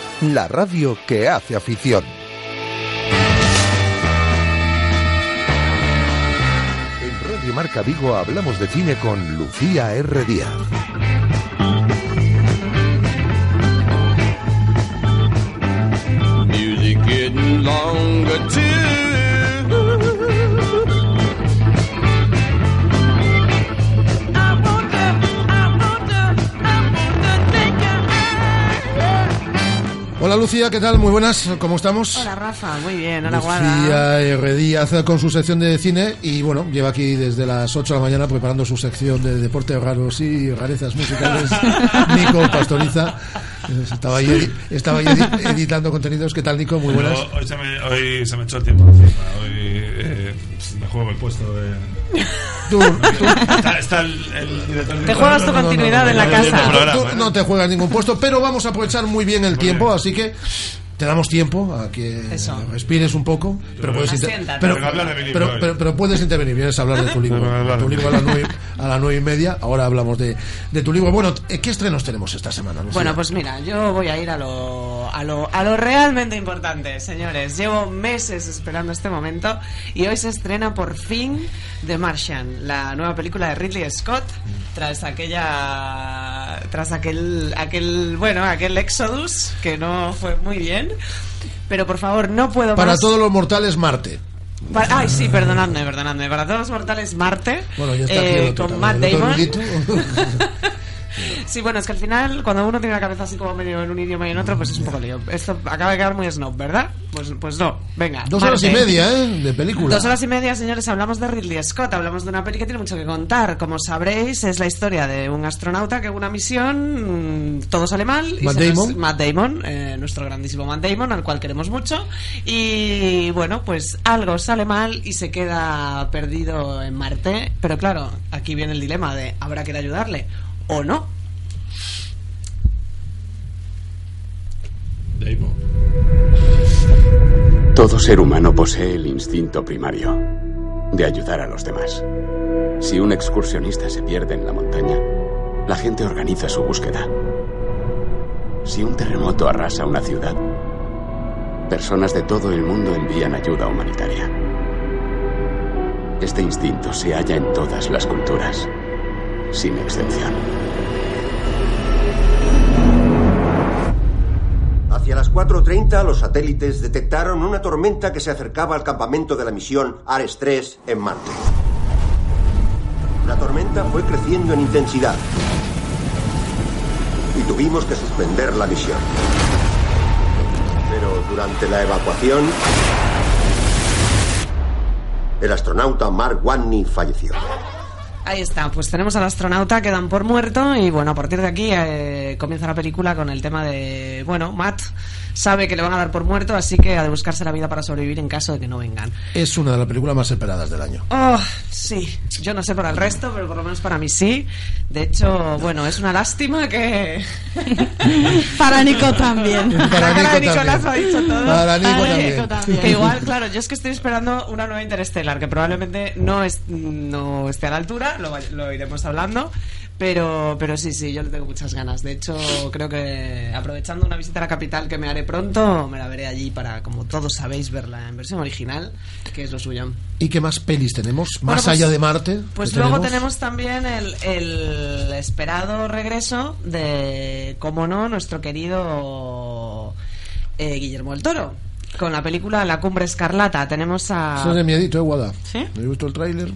la radio que hace afición. En Radio Marca Vigo hablamos de cine con Lucía R. Díaz. Hola Lucía, ¿qué tal? Muy buenas, ¿cómo estamos? Hola Rafa, muy bien, hola Guada. Lucía R. Díaz con su sección de cine y bueno, lleva aquí desde las 8 de la mañana preparando su sección de deportes raros y rarezas musicales. Nico Pastoriza estaba ahí, edi- estaba ahí edi- editando contenidos. ¿Qué tal Nico? Muy buenas. Hoy, se me, hoy se me echó el tiempo encima. Hoy eh, me juego el puesto de. Está, está el, el director Te juegas tu continuidad en la casa. Tú- tú no te juegas ningún puesto, pero vamos a aprovechar muy bien el tiempo, así que te damos tiempo a que respires un poco, pero puedes, inter- pero, pero- pero- pero puedes intervenir, vienes a hablar de tu libro. Tu libro a las nueve, a las nueve y media, ahora hablamos de, de tu libro. Bueno, ¿qué estrenos tenemos esta semana? Lucía? Bueno, pues mira, yo voy a ir a lo, a lo, a lo realmente importante, señores. Llevo meses esperando este momento y hoy se estrena por fin The Martian, la nueva película de Ridley Scott, tras aquella, tras aquel, aquel, bueno, aquel Exodus que no fue muy bien. Pero por favor, no puedo Para más. todos los mortales, Marte. Ay, sí, perdonadme, perdonadme. Para todos los mortales, Marte. Bueno, ya está eh, con Matt Damon. Sí, bueno, es que al final, cuando uno tiene la cabeza así como medio en un idioma y en otro, pues es un poco lío. Esto acaba de quedar muy snob, ¿verdad? Pues, pues no, venga. Dos horas y media, ¿eh? De película. Dos horas y media, señores, hablamos de Ridley Scott, hablamos de una peli que tiene mucho que contar. Como sabréis, es la historia de un astronauta que en una misión mm, todo sale mal. y Matt se nos- Damon. Matt Damon, eh, nuestro grandísimo Matt Damon, al cual queremos mucho. Y bueno, pues algo sale mal y se queda perdido en Marte. Pero claro, aquí viene el dilema de ¿habrá que ir a ayudarle o no? Todo ser humano posee el instinto primario de ayudar a los demás. Si un excursionista se pierde en la montaña, la gente organiza su búsqueda. Si un terremoto arrasa una ciudad, personas de todo el mundo envían ayuda humanitaria. Este instinto se halla en todas las culturas, sin excepción. Hacia las 4.30 los satélites detectaron una tormenta que se acercaba al campamento de la misión Ares 3 en Marte. La tormenta fue creciendo en intensidad y tuvimos que suspender la misión. Pero durante la evacuación, el astronauta Mark Watney falleció. Ahí está, pues tenemos al astronauta que dan por muerto y bueno, a partir de aquí eh, comienza la película con el tema de, bueno, Matt sabe que le van a dar por muerto, así que ha de buscarse la vida para sobrevivir en caso de que no vengan. Es una de las películas más esperadas del año. Oh, sí, yo no sé para el resto, pero por lo menos para mí sí. De hecho, bueno, es una lástima que... Para Nico también. La Para cara de Nico Nicolás también. ha dicho todo. Para Nico también. Que igual, claro, yo es que estoy esperando una nueva Interstellar, que probablemente no, es, no esté a la altura, lo, lo iremos hablando. Pero, pero sí, sí, yo le tengo muchas ganas. De hecho, creo que aprovechando una visita a la capital que me haré pronto, me la veré allí para, como todos sabéis, verla en versión original, que es lo suyo. ¿Y qué más pelis tenemos? Bueno, Más pues- allá de Marte. Pues ¿qué luego tenemos también el, el esperado regreso de, como no, nuestro querido eh, Guillermo del Toro. Con la película La Cumbre Escarlata tenemos a... Eso es de miedito, ¿eh, Guada? ¿Sí? ¿No he visto el tráiler?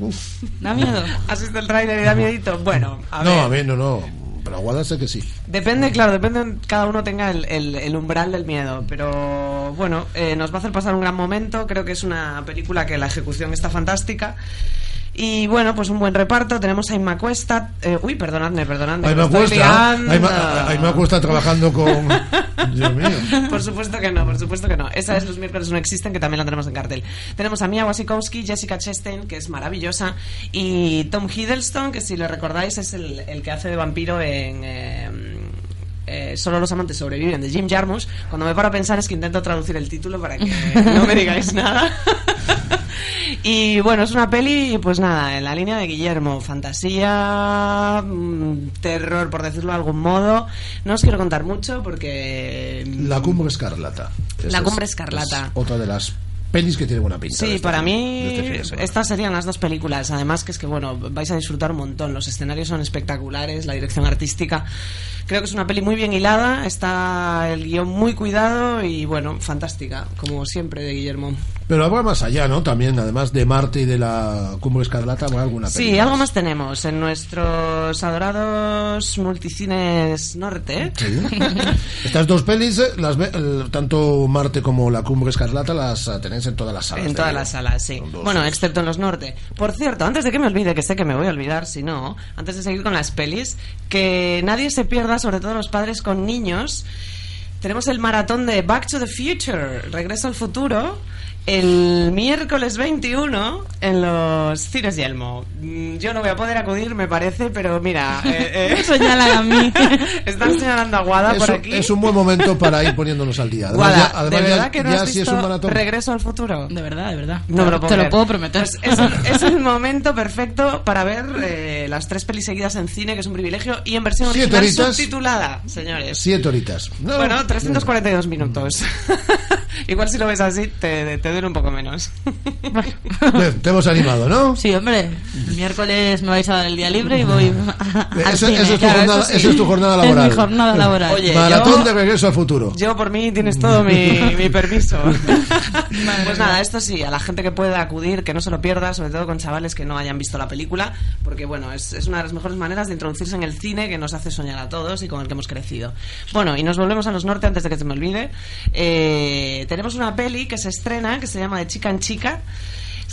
¿Da miedo? ¿Has visto el tráiler y da miedito? Bueno, a ver. No, a ver, no, no. Pero a Guada sé que sí. Depende, claro, depende, cada uno tenga el, el- el umbral del miedo, pero bueno, eh, nos va a hacer pasar un gran momento, creo que es una película que la ejecución está fantástica. Y bueno, pues un buen reparto. Tenemos a Inma Cuesta. eh, uy, perdonadme, perdonadme. Estoy cuesta. me cuesta trabajando con. Dios mío. Por supuesto que no, por supuesto que no. Esa es Los miércoles no existen, que también la tenemos en cartel. Tenemos a Mia Wasikowski, Jessica Chastain, que es maravillosa, y Tom Hiddleston, que si lo recordáis es el, el que hace de vampiro en... eh, eh, solo los amantes sobreviven de Jim Jarmusch cuando me paro a pensar es que intento traducir el título para que no me digáis nada y bueno es una peli pues nada en la línea de Guillermo fantasía mm, terror por decirlo de algún modo no os quiero contar mucho porque La Cumbre Escarlata. La Cumbre Escarlata. es otra de las pelis que tiene buena pinta. Sí, este para mí este estas serían las dos películas. Además que es que, bueno, vais a disfrutar un montón. Los escenarios son espectaculares, la dirección artística. Creo que es una peli muy bien hilada, está el guion muy cuidado y bueno, fantástica, como siempre de Guillermo. Pero va más allá, ¿no? También, además de Marte y de la Cumbre Escarlata, ¿habrá alguna Sí, peli algo más tenemos en nuestros adorados multicines norte. Sí. Estas dos pelis, eh, las tanto Marte como la Cumbre Escarlata, las eh, tenéis en todas las salas. En todas las salas, sí. dos. Bueno, excepto en los norte. Por cierto, antes de que me olvide, que sé que me voy a olvidar, si no, antes de seguir con las pelis, que nadie se pierda, sobre todo los padres con niños, tenemos el maratón de Back to the Future, Regreso al Futuro, el miércoles 21 en los cines Yelmo. Mm, Yo no voy a poder acudir, me parece, pero mira... eh, eh, Señalan a mí. Están señalando a Guada es, por un- aquí. es un buen momento para ir poniéndonos al día. Además, Guada, ya, además ¿de ya- verdad que no ya has si es visto un maratón. Regreso al Futuro? De verdad, de verdad. No me lo puedo Te lo creer. puedo prometer. Pues es, es el momento perfecto para ver eh, las tres pelis seguidas en cine, que es un privilegio, y en versión Siete original horitas. subtitulada, señores. Siete horitas. No, bueno, 342 minutos. Igual si lo ves así, te, te un poco menos. Bien, Te hemos animado, ¿no? Sí, hombre. El miércoles me vais a dar el día libre y voy a, al Eso- cine. eso es tu Claro, jornada- eso sí. eso es tu jornada laboral. Es mi jornada laboral. Oye, Maratón yo- de regreso al futuro. Yo por mí tienes todo mi, mi permiso. pues nada, esto sí, a la gente que pueda acudir, que no se lo pierda, sobre todo con chavales que no hayan visto la película, porque bueno, es, es una de las mejores maneras de introducirse en el cine que nos hace soñar a todos y con el que hemos crecido. Bueno, y nos volvemos a los norte antes de que se me olvide. Eh, tenemos una peli que se estrena que se llama De chica en chica.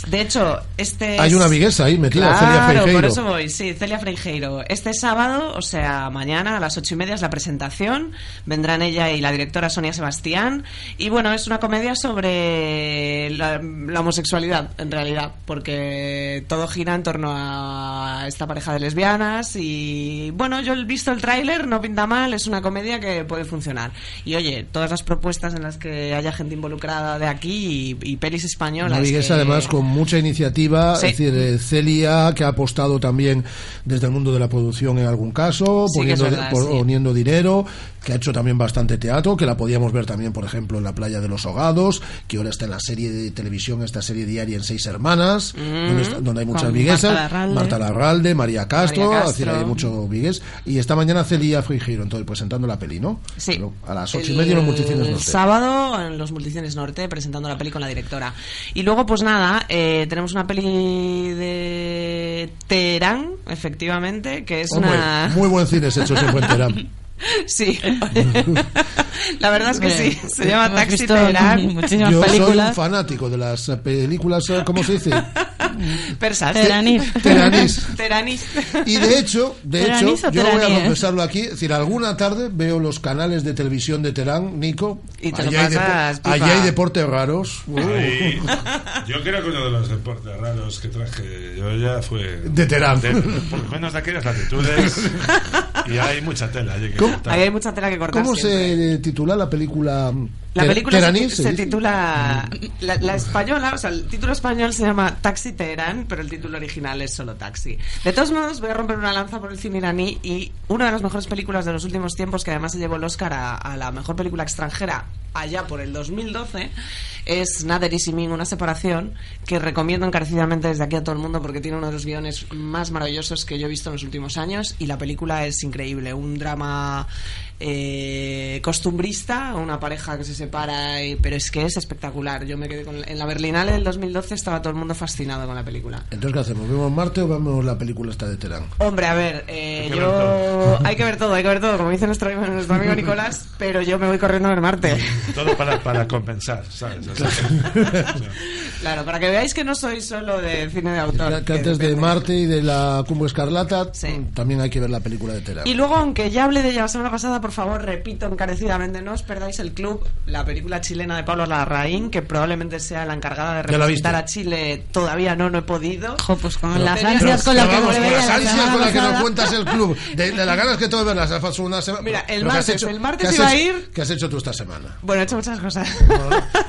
De hecho, este Hay es- una viguesa ahí metida, Celia Freijeiro. por eso voy, sí, Celia Freijeiro. Este sábado, o sea, mañana a las ocho y media es la presentación. Vendrán ella y la directora Sonia Sebastián. Y bueno, es una comedia sobre la, la homosexualidad, en realidad, porque todo gira en torno a esta pareja de lesbianas. Y bueno, yo he visto el tráiler, no pinta mal, es una comedia que puede funcionar. Y oye, todas las propuestas en las que haya gente involucrada de aquí y, y pelis españolas. Una viguesa que- además con mucha iniciativa, Sí. es decir, eh, Celia que ha apostado también desde el mundo de la producción en algún caso, Sí, poniendo, verdad, por- sí. poniendo dinero, que ha hecho también bastante teatro, que la podíamos ver también, por ejemplo, en la playa de los Hogados, que ahora está en la serie de televisión, esta serie diaria en Seis Hermanas, Mm. donde, está- donde hay muchas Con viguesas, Marta Larralde. Marta Larralde, María Castro, María es decir, Castro. hay mucho vigues, y esta mañana Celia Freijeiro, entonces presentando la peli, ¿no? Sí. Pero A las ocho y media en los multicines El norte. sábado en los multicines norte presentando la peli con la directora. Y luego, pues nada, eh, tenemos una peli de Teherán, efectivamente, que es Hombre, una... muy buen cine se hecho siempre en Teherán. Sí, la verdad es que sí, se llama Taxi visto Teherán. muchísimas Yo soy un fanático de las películas, eh, ¿cómo se dice? Persas. Teheranís. Teheranís. Teheranís. Y de hecho, de hecho, ¿Teheranís o yo voy a teraní, eh? confesarlo aquí, es decir, alguna tarde veo los canales de televisión de Teherán, Nico, Y te allí, lo hay pasas, pipa. allí hay deportes raros. Uh, yo creo que uno de los deportes raros que traje yo ya fue De Teherán. por lo menos de aquellas latitudes y hay mucha tela allí que ¿Cómo? Ahí hay mucha tela que cortar ¿Cómo siempre. se titula la película? La película se, titula. La, la española, o sea, el título español se llama Taxi Teherán, pero el título original es solo Taxi. De todos modos, voy a romper una lanza por el cine iraní y una de las mejores películas de los últimos tiempos, que además se llevó el Oscar a, a la mejor película extranjera allá por el 2012, es Nader y Simin, una separación que recomiendo encarecidamente desde aquí a todo el mundo porque tiene uno de los guiones más maravillosos que yo he visto en los últimos años y la película es increíble. Un drama eh, costumbrista, una pareja que se separa, y- pero es que es espectacular. Yo me quedé con, en la Berlinale del 2012 estaba todo el mundo fascinado con la película. Entonces, ¿qué hacemos? ¿Vemos Marte o vemos la película esta de Teherán? Hombre, a ver, eh, Hay que yo ver todo. hay que ver todo, hay que ver todo, como dice nuestro, nuestro amigo Nicolás, pero yo me voy corriendo a ver Marte. todo para, para compensar ¿sabes? Claro, para que veáis que no soy solo de cine de autor. Que, antes de. Marte y de la Cumbre Escarlata, también hay que ver la película de Teherán. Y luego, aunque ya hablé de ella la semana pasada, por favor, repito encarecidamente, no os perdáis el club, la película chilena de Pablo Larraín, que probablemente sea la encargada de ¿Ya la representar a Chile. Todavía no, no he podido. pues con Pero- las ansias con las Pero que vamos, con las la ansias semana con las que nos cuentas el club, de, de las ganas que de verlas, una semana. Mira, el Pero ¿qué has martes- hecho- el martes iba a hecho- ir- ¿Qué has hecho tú esta semana? Bueno, he hecho muchas cosas.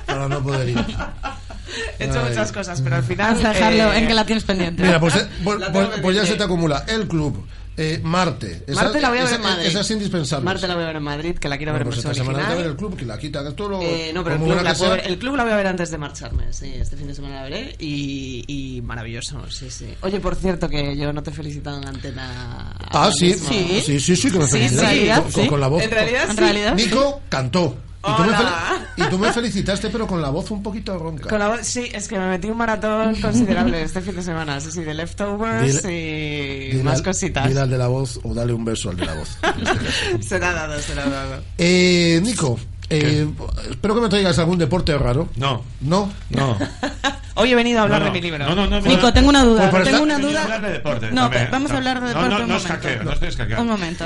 Para no poder ir. he hecho Ay. muchas cosas, pero al final. Vamos a dejarlo eh, en que la tienes pendiente. Mira, pues, eh, pues- La pues- pues ya se te acumula el club, Eh, Marte. Esa, Marte la voy a ver esa- en Madrid. esa es indispensable. Marte la voy a ver en Madrid, que la quiero Bueno, ver pues en esta semana ver el club, que la quita, todo lo... Eh, no, pero el club, la ver- el club la voy a ver antes de marcharme, sí, este fin de semana la veré y, y maravilloso, sí, sí. Oye, por cierto, que yo no te he felicitado en antena. Ah, sí, mismo. sí, sí, sí, que me Sí, felicitas. en realidad, con, sí. con la voz. Con- sí. En realidad, Nico cantó. Y tú, me Hola. fel- y tú me felicitaste, pero con la voz un poquito ronca. Con la voz- sí, es que me metí un maratón considerable este fin de semana, sí, sí, de leftovers y Dile más al- cositas. dile al de la voz o dale un beso al de la voz. será dado, será dado. Eh, Nico, eh, espero que me traigas algún deporte raro. No. ¿No? No. Hoy he venido a hablar No, no. de mi libro. No, no, no, Nico, tengo una duda. Pues tengo una duda. hablar de deporte, No, también. vamos a hablar de No, deporte no, un no es momento. no. Un momento.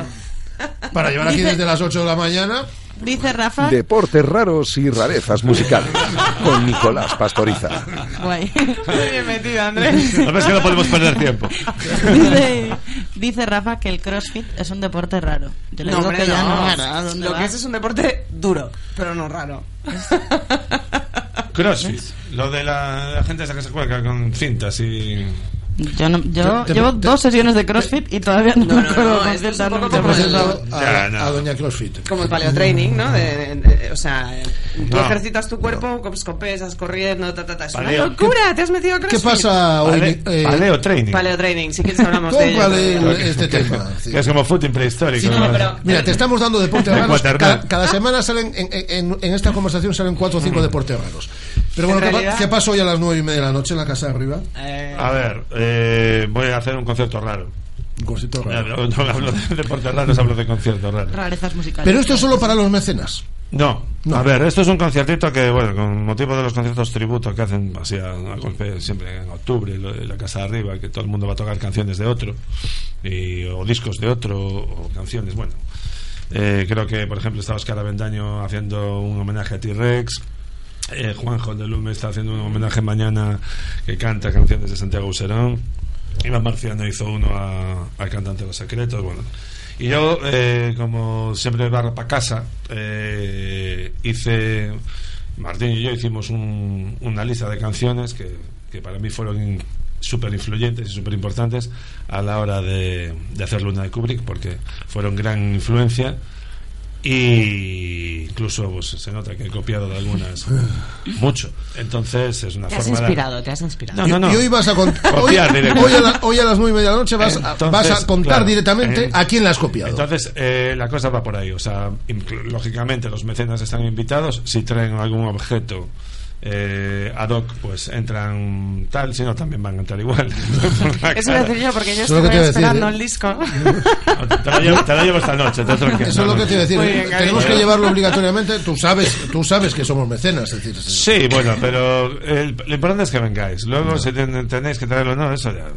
Para llevar aquí Dice- desde las 8 de la mañana. Dice Rafa. Deportes raros y rarezas musicales. Con Nicolás Pastoriza. Guay. Muy bien metido, Andrés. No ves que no podemos perder tiempo. Dice, dice Rafa que el crossfit es un deporte raro. Yo le No, digo hombre, que ya no. no. ¿verdad? ¿Dónde Lo va? que es es un deporte duro, pero no raro. Crossfit. Lo de la, la gente esa que se cuelga con cintas y. Yo, no- yo Te- te- llevo te- dos sesiones de crossfit y todavía no, me acuerdo no, esto es un poco como el- A, no. a Doña CrossFit. Como el paleotraining, ¿no? De, de- de- o sea, tú No. ejercitas tu cuerpo con pesas, corriendo, ta, ta, ta. Es una Paleo. locura, te has metido a ¿Qué crossfit. pasa hoy? Pale- eh, paleo training. Paleotraining, si quieres hablamos de ello. El- este tema. sí. Que es como footing prehistórico. Sí, ¿no? pero- Mira, te estamos dando deportes De raros. Cada, cada semana salen, en, en- en esta conversación salen cuatro o cinco deportes raros. Pero bueno, ¿qué, qué pasó hoy a las nueve y media de la noche en la casa de arriba? Eh, A ver, eh, voy a hacer un concierto raro. Un No, raro. no hablo de deportes raros, hablo de conciertos raros. Rarezas musicales. Pero esto es solo para los mecenas. No, No. a ver, esto es un conciertito que, bueno, con motivo de los conciertos tributo que hacen así a, a golpe siempre en octubre, lo de la casa de arriba, que todo el mundo va a tocar canciones de otro, y, o discos de otro, o canciones, bueno. Eh, creo que, por ejemplo, está Oscar Avendaño haciendo un homenaje a T-Rex. Eh, Juanjo de Lume está haciendo un homenaje mañana que canta canciones de Santiago Userón. Iván Marciano hizo uno a- cantante los secretos. Bueno, y yo, eh, como siempre barro para casa, eh, hice. Martín y yo hicimos un- una lista de canciones que, que para mí fueron súper influyentes y súper importantes a la hora de, de hacer Luna de Kubrick, porque fueron gran influencia. Y incluso pues, se nota que he copiado de algunas mucho. Entonces es una te has forma de- inspirado, te has inspirado. No, no, no. Y hoy vas a contar. Hoy, Copiar directamente. hoy a la- hoy a las nueve y media de la noche vas, a- vas a contar claro, directamente eh, a quién la has copiado. Entonces, eh, la cosa va por ahí. O sea, lógicamente los mecenas están invitados. Si traen algún objeto eh, ad hoc, pues entran tal. Si no, también van a entrar igual. La Eso lo decir yo porque yo lo estoy a decir, esperando ¿eh? el disco. Te lo llevo, te lo llevo esta noche. te tranquilo. Eso es lo que te iba a decir. Bien, Tenemos que llevarlo obligatoriamente. Tú sabes, tú sabes que somos mecenas. Es decir, Sí, bueno, pero el- lo importante es que vengáis. Luego, si ten- tenéis que traerlo o no, eso ya.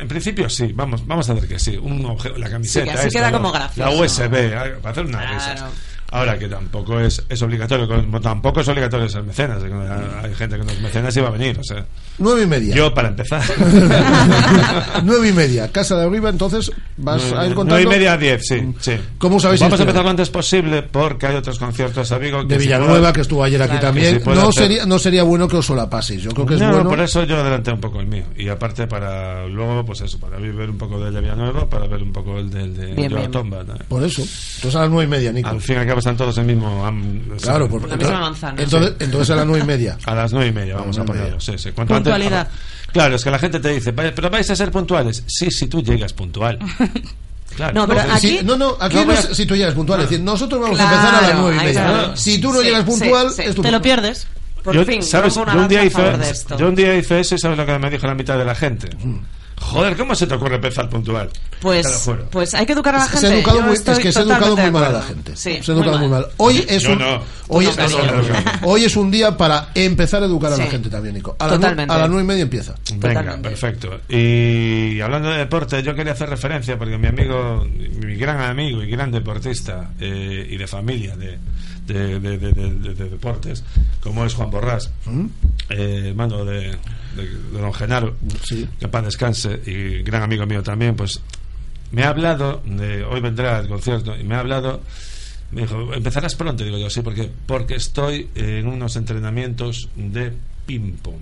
En principio, sí, vamos, vamos a ver que sí. Un obje- la camiseta. Sí, que así esta, queda la- como La gracioso. USB, ah, para hacer una Claro. risas. Ahora que tampoco es, es obligatorio, como tampoco es obligatorio ser mecenas. Hay gente que no es mecenas y va a venir, o sea. nueve y media. Yo, para empezar. nueve y media. Casa de arriba, entonces vas a ir contando. Nueve y media a diez, sí, sí. ¿Cómo sabéis Vamos a empezar lo antes posible porque hay otros conciertos a Vigo que de si Villanueva, puedo- que estuvo ayer aquí Claro. también. Si no, hacer- sería, no sería bueno que os solapaseis. Yo creo que es no, bueno. por eso yo adelanté un poco el mío. Y aparte para luego, pues eso, para ver un poco del de Villanueva, para ver un poco el del de Bien, Joao bien. Tomba, ¿no? Por eso. Entonces a las nueve y media, Nico. Al fin y cabo están todos en el mismo... am- Claro, por, La misma entonces, manzana. entonces, entonces a las nueve y media. A las nueve y media vamos A a ponerlo, sí, sí. Puntualidad. antes- claro, es que la gente te dice, "Vaya, pero vais a ser puntuales. Sí, si tú llegas puntual. Claro. No, pero No, aquí- si- no, no, aquí No, no, pero- es si tú llegas puntual. Es decir, nosotros vamos Claro, a empezar a las nueve y media. Si tú no Sí, llegas sí, puntual, sí. es tu Te lo pierdes. Por yo, fin, ¿sabes? Yo un, día hice, yo un día hice eso y ¿sabes lo que me dijo la mitad de la gente? Joder, ¿cómo se te ocurre empezar puntual? Pues, pues hay que educar a la Se gente. ha educado muy, es que se ha educado muy mal a la gente. Sí, se ha educado muy mal. Hoy es un no. hoy, No, es, cariño. hoy es un día para empezar a educar a la Sí. gente también, Nico. A las, nueve, Totalmente. a las nueve y media empieza. Venga, Totalmente. perfecto. Y hablando de deporte, yo quería hacer referencia porque mi amigo, mi gran amigo y gran deportista eh, y de familia de, de, de- de- de- de- de deportes, como es Juan Borrás, eh, hermano de, de- de don Genaro, Sí. que en paz descanse, y gran amigo mío también, pues me ha hablado, de, hoy vendrá al concierto, y me ha hablado, me dijo, empezarás pronto, digo yo, sí, porque, porque estoy en unos entrenamientos de ping-pong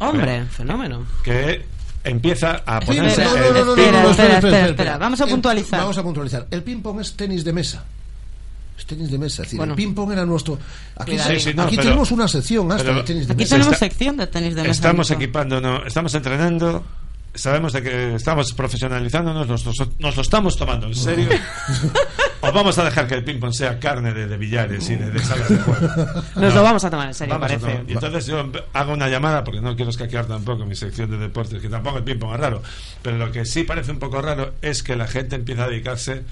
Hombre, fenómeno. que empieza a ponerse espera, espera, espera. Vamos a puntualizar. Vamos a puntualizar. El ping-pong es tenis de mesa. Es tenis de mesa. Es decir, Bueno. el ping-pong era nuestro. Aquí, Sí, sí, no, aquí pero- tenemos una sección hasta pero- de tenis de Aquí mesa. tenemos Está- sección de tenis de mesa. Estamos no, estamos entrenando, sabemos de que estamos profesionalizándonos, nos, nos- nos lo estamos tomando en serio. o vamos a dejar que el ping-pong sea carne de, de billares y de, de salas de juego. Nos lo vamos a tomar en serio, Vamos parece. tomar. Y entonces yo hago una llamada, porque no quiero escaquear tampoco mi sección de deportes, que tampoco el ping-pong es raro, pero lo que sí parece un poco raro es que la gente empieza a dedicarse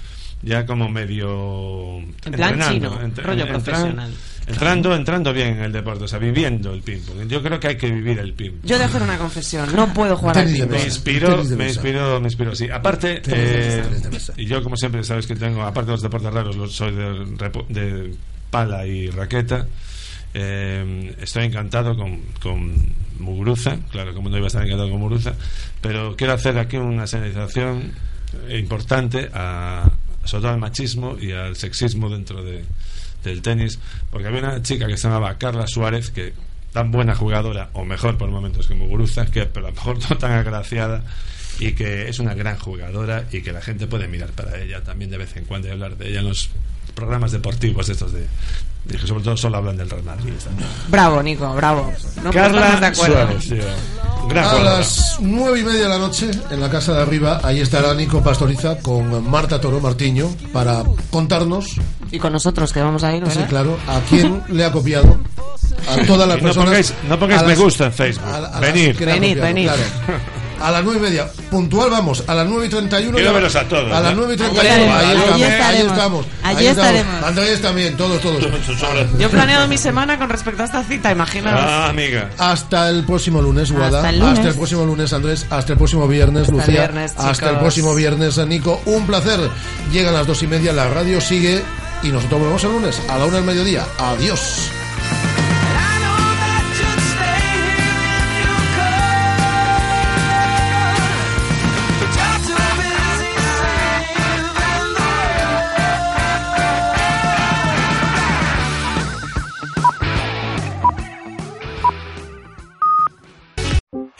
ya como medio En plan entrenando, chino, entr- rollo entran- profesional. entrando entrando bien en el deporte o sea viviendo el ping pong yo creo que hay que vivir el ping Yo de hacer una confesión, no puedo jugar al Tenis de ping me de me mesa. inspiró, me inspiró, sí. Aparte, eh, y yo como siempre sabes que tengo, aparte de los deportes raros, los- soy de, repo- de pala y raqueta. eh, estoy encantado con, con Muguruza, claro, como no iba a estar encantado con Muguruza, pero quiero hacer aquí una señalización importante a, sobre todo al machismo y al sexismo dentro de, del tenis, porque había una chica que se llamaba Carla Suárez, que tan buena jugadora, o mejor por momentos que Muguruza, que pero a lo mejor no tan agraciada, y que es una gran jugadora y que la gente puede mirar para ella también de vez en cuando y hablar de ella en los programas deportivos estos de, de que sobre todo solo hablan del Real Madrid. Bravo, Nico, bravo. No más de Carla acuerdo. Suárez. Gran A las nueve y media de la noche, en la casa de arriba, ahí estará Nico Pastoriza con Marta Toro Martiño para contarnos, Y con nosotros que vamos a ir, sí, claro, a quién le ha copiado a todas las Y no personas. pongáis- no pongáis a me gusta en Facebook. a a las Venid. que le ha Venid, copiado, venid. claro. A las nueve y media, puntual vamos, a las nueve y treinta y uno. Quiero ya- veros a todos, A las ¿no? nueve y treinta Allí y uno, ahí estaremos, estamos, allí ahí estamos. Allí ahí estamos. estaremos. Andrés también, todos, todos. Yo he planeado mi semana con respecto a esta cita, imaginaos. Ah, amiga. Hasta el próximo lunes, Guada. Hasta el lunes. Hasta el próximo lunes, Andrés. Hasta el próximo viernes, Hasta el Lucía. viernes, hasta el próximo viernes, Nico. Un placer. Llegan las dos y media, la radio sigue y nosotros volvemos el lunes a la una del mediodía. Adiós.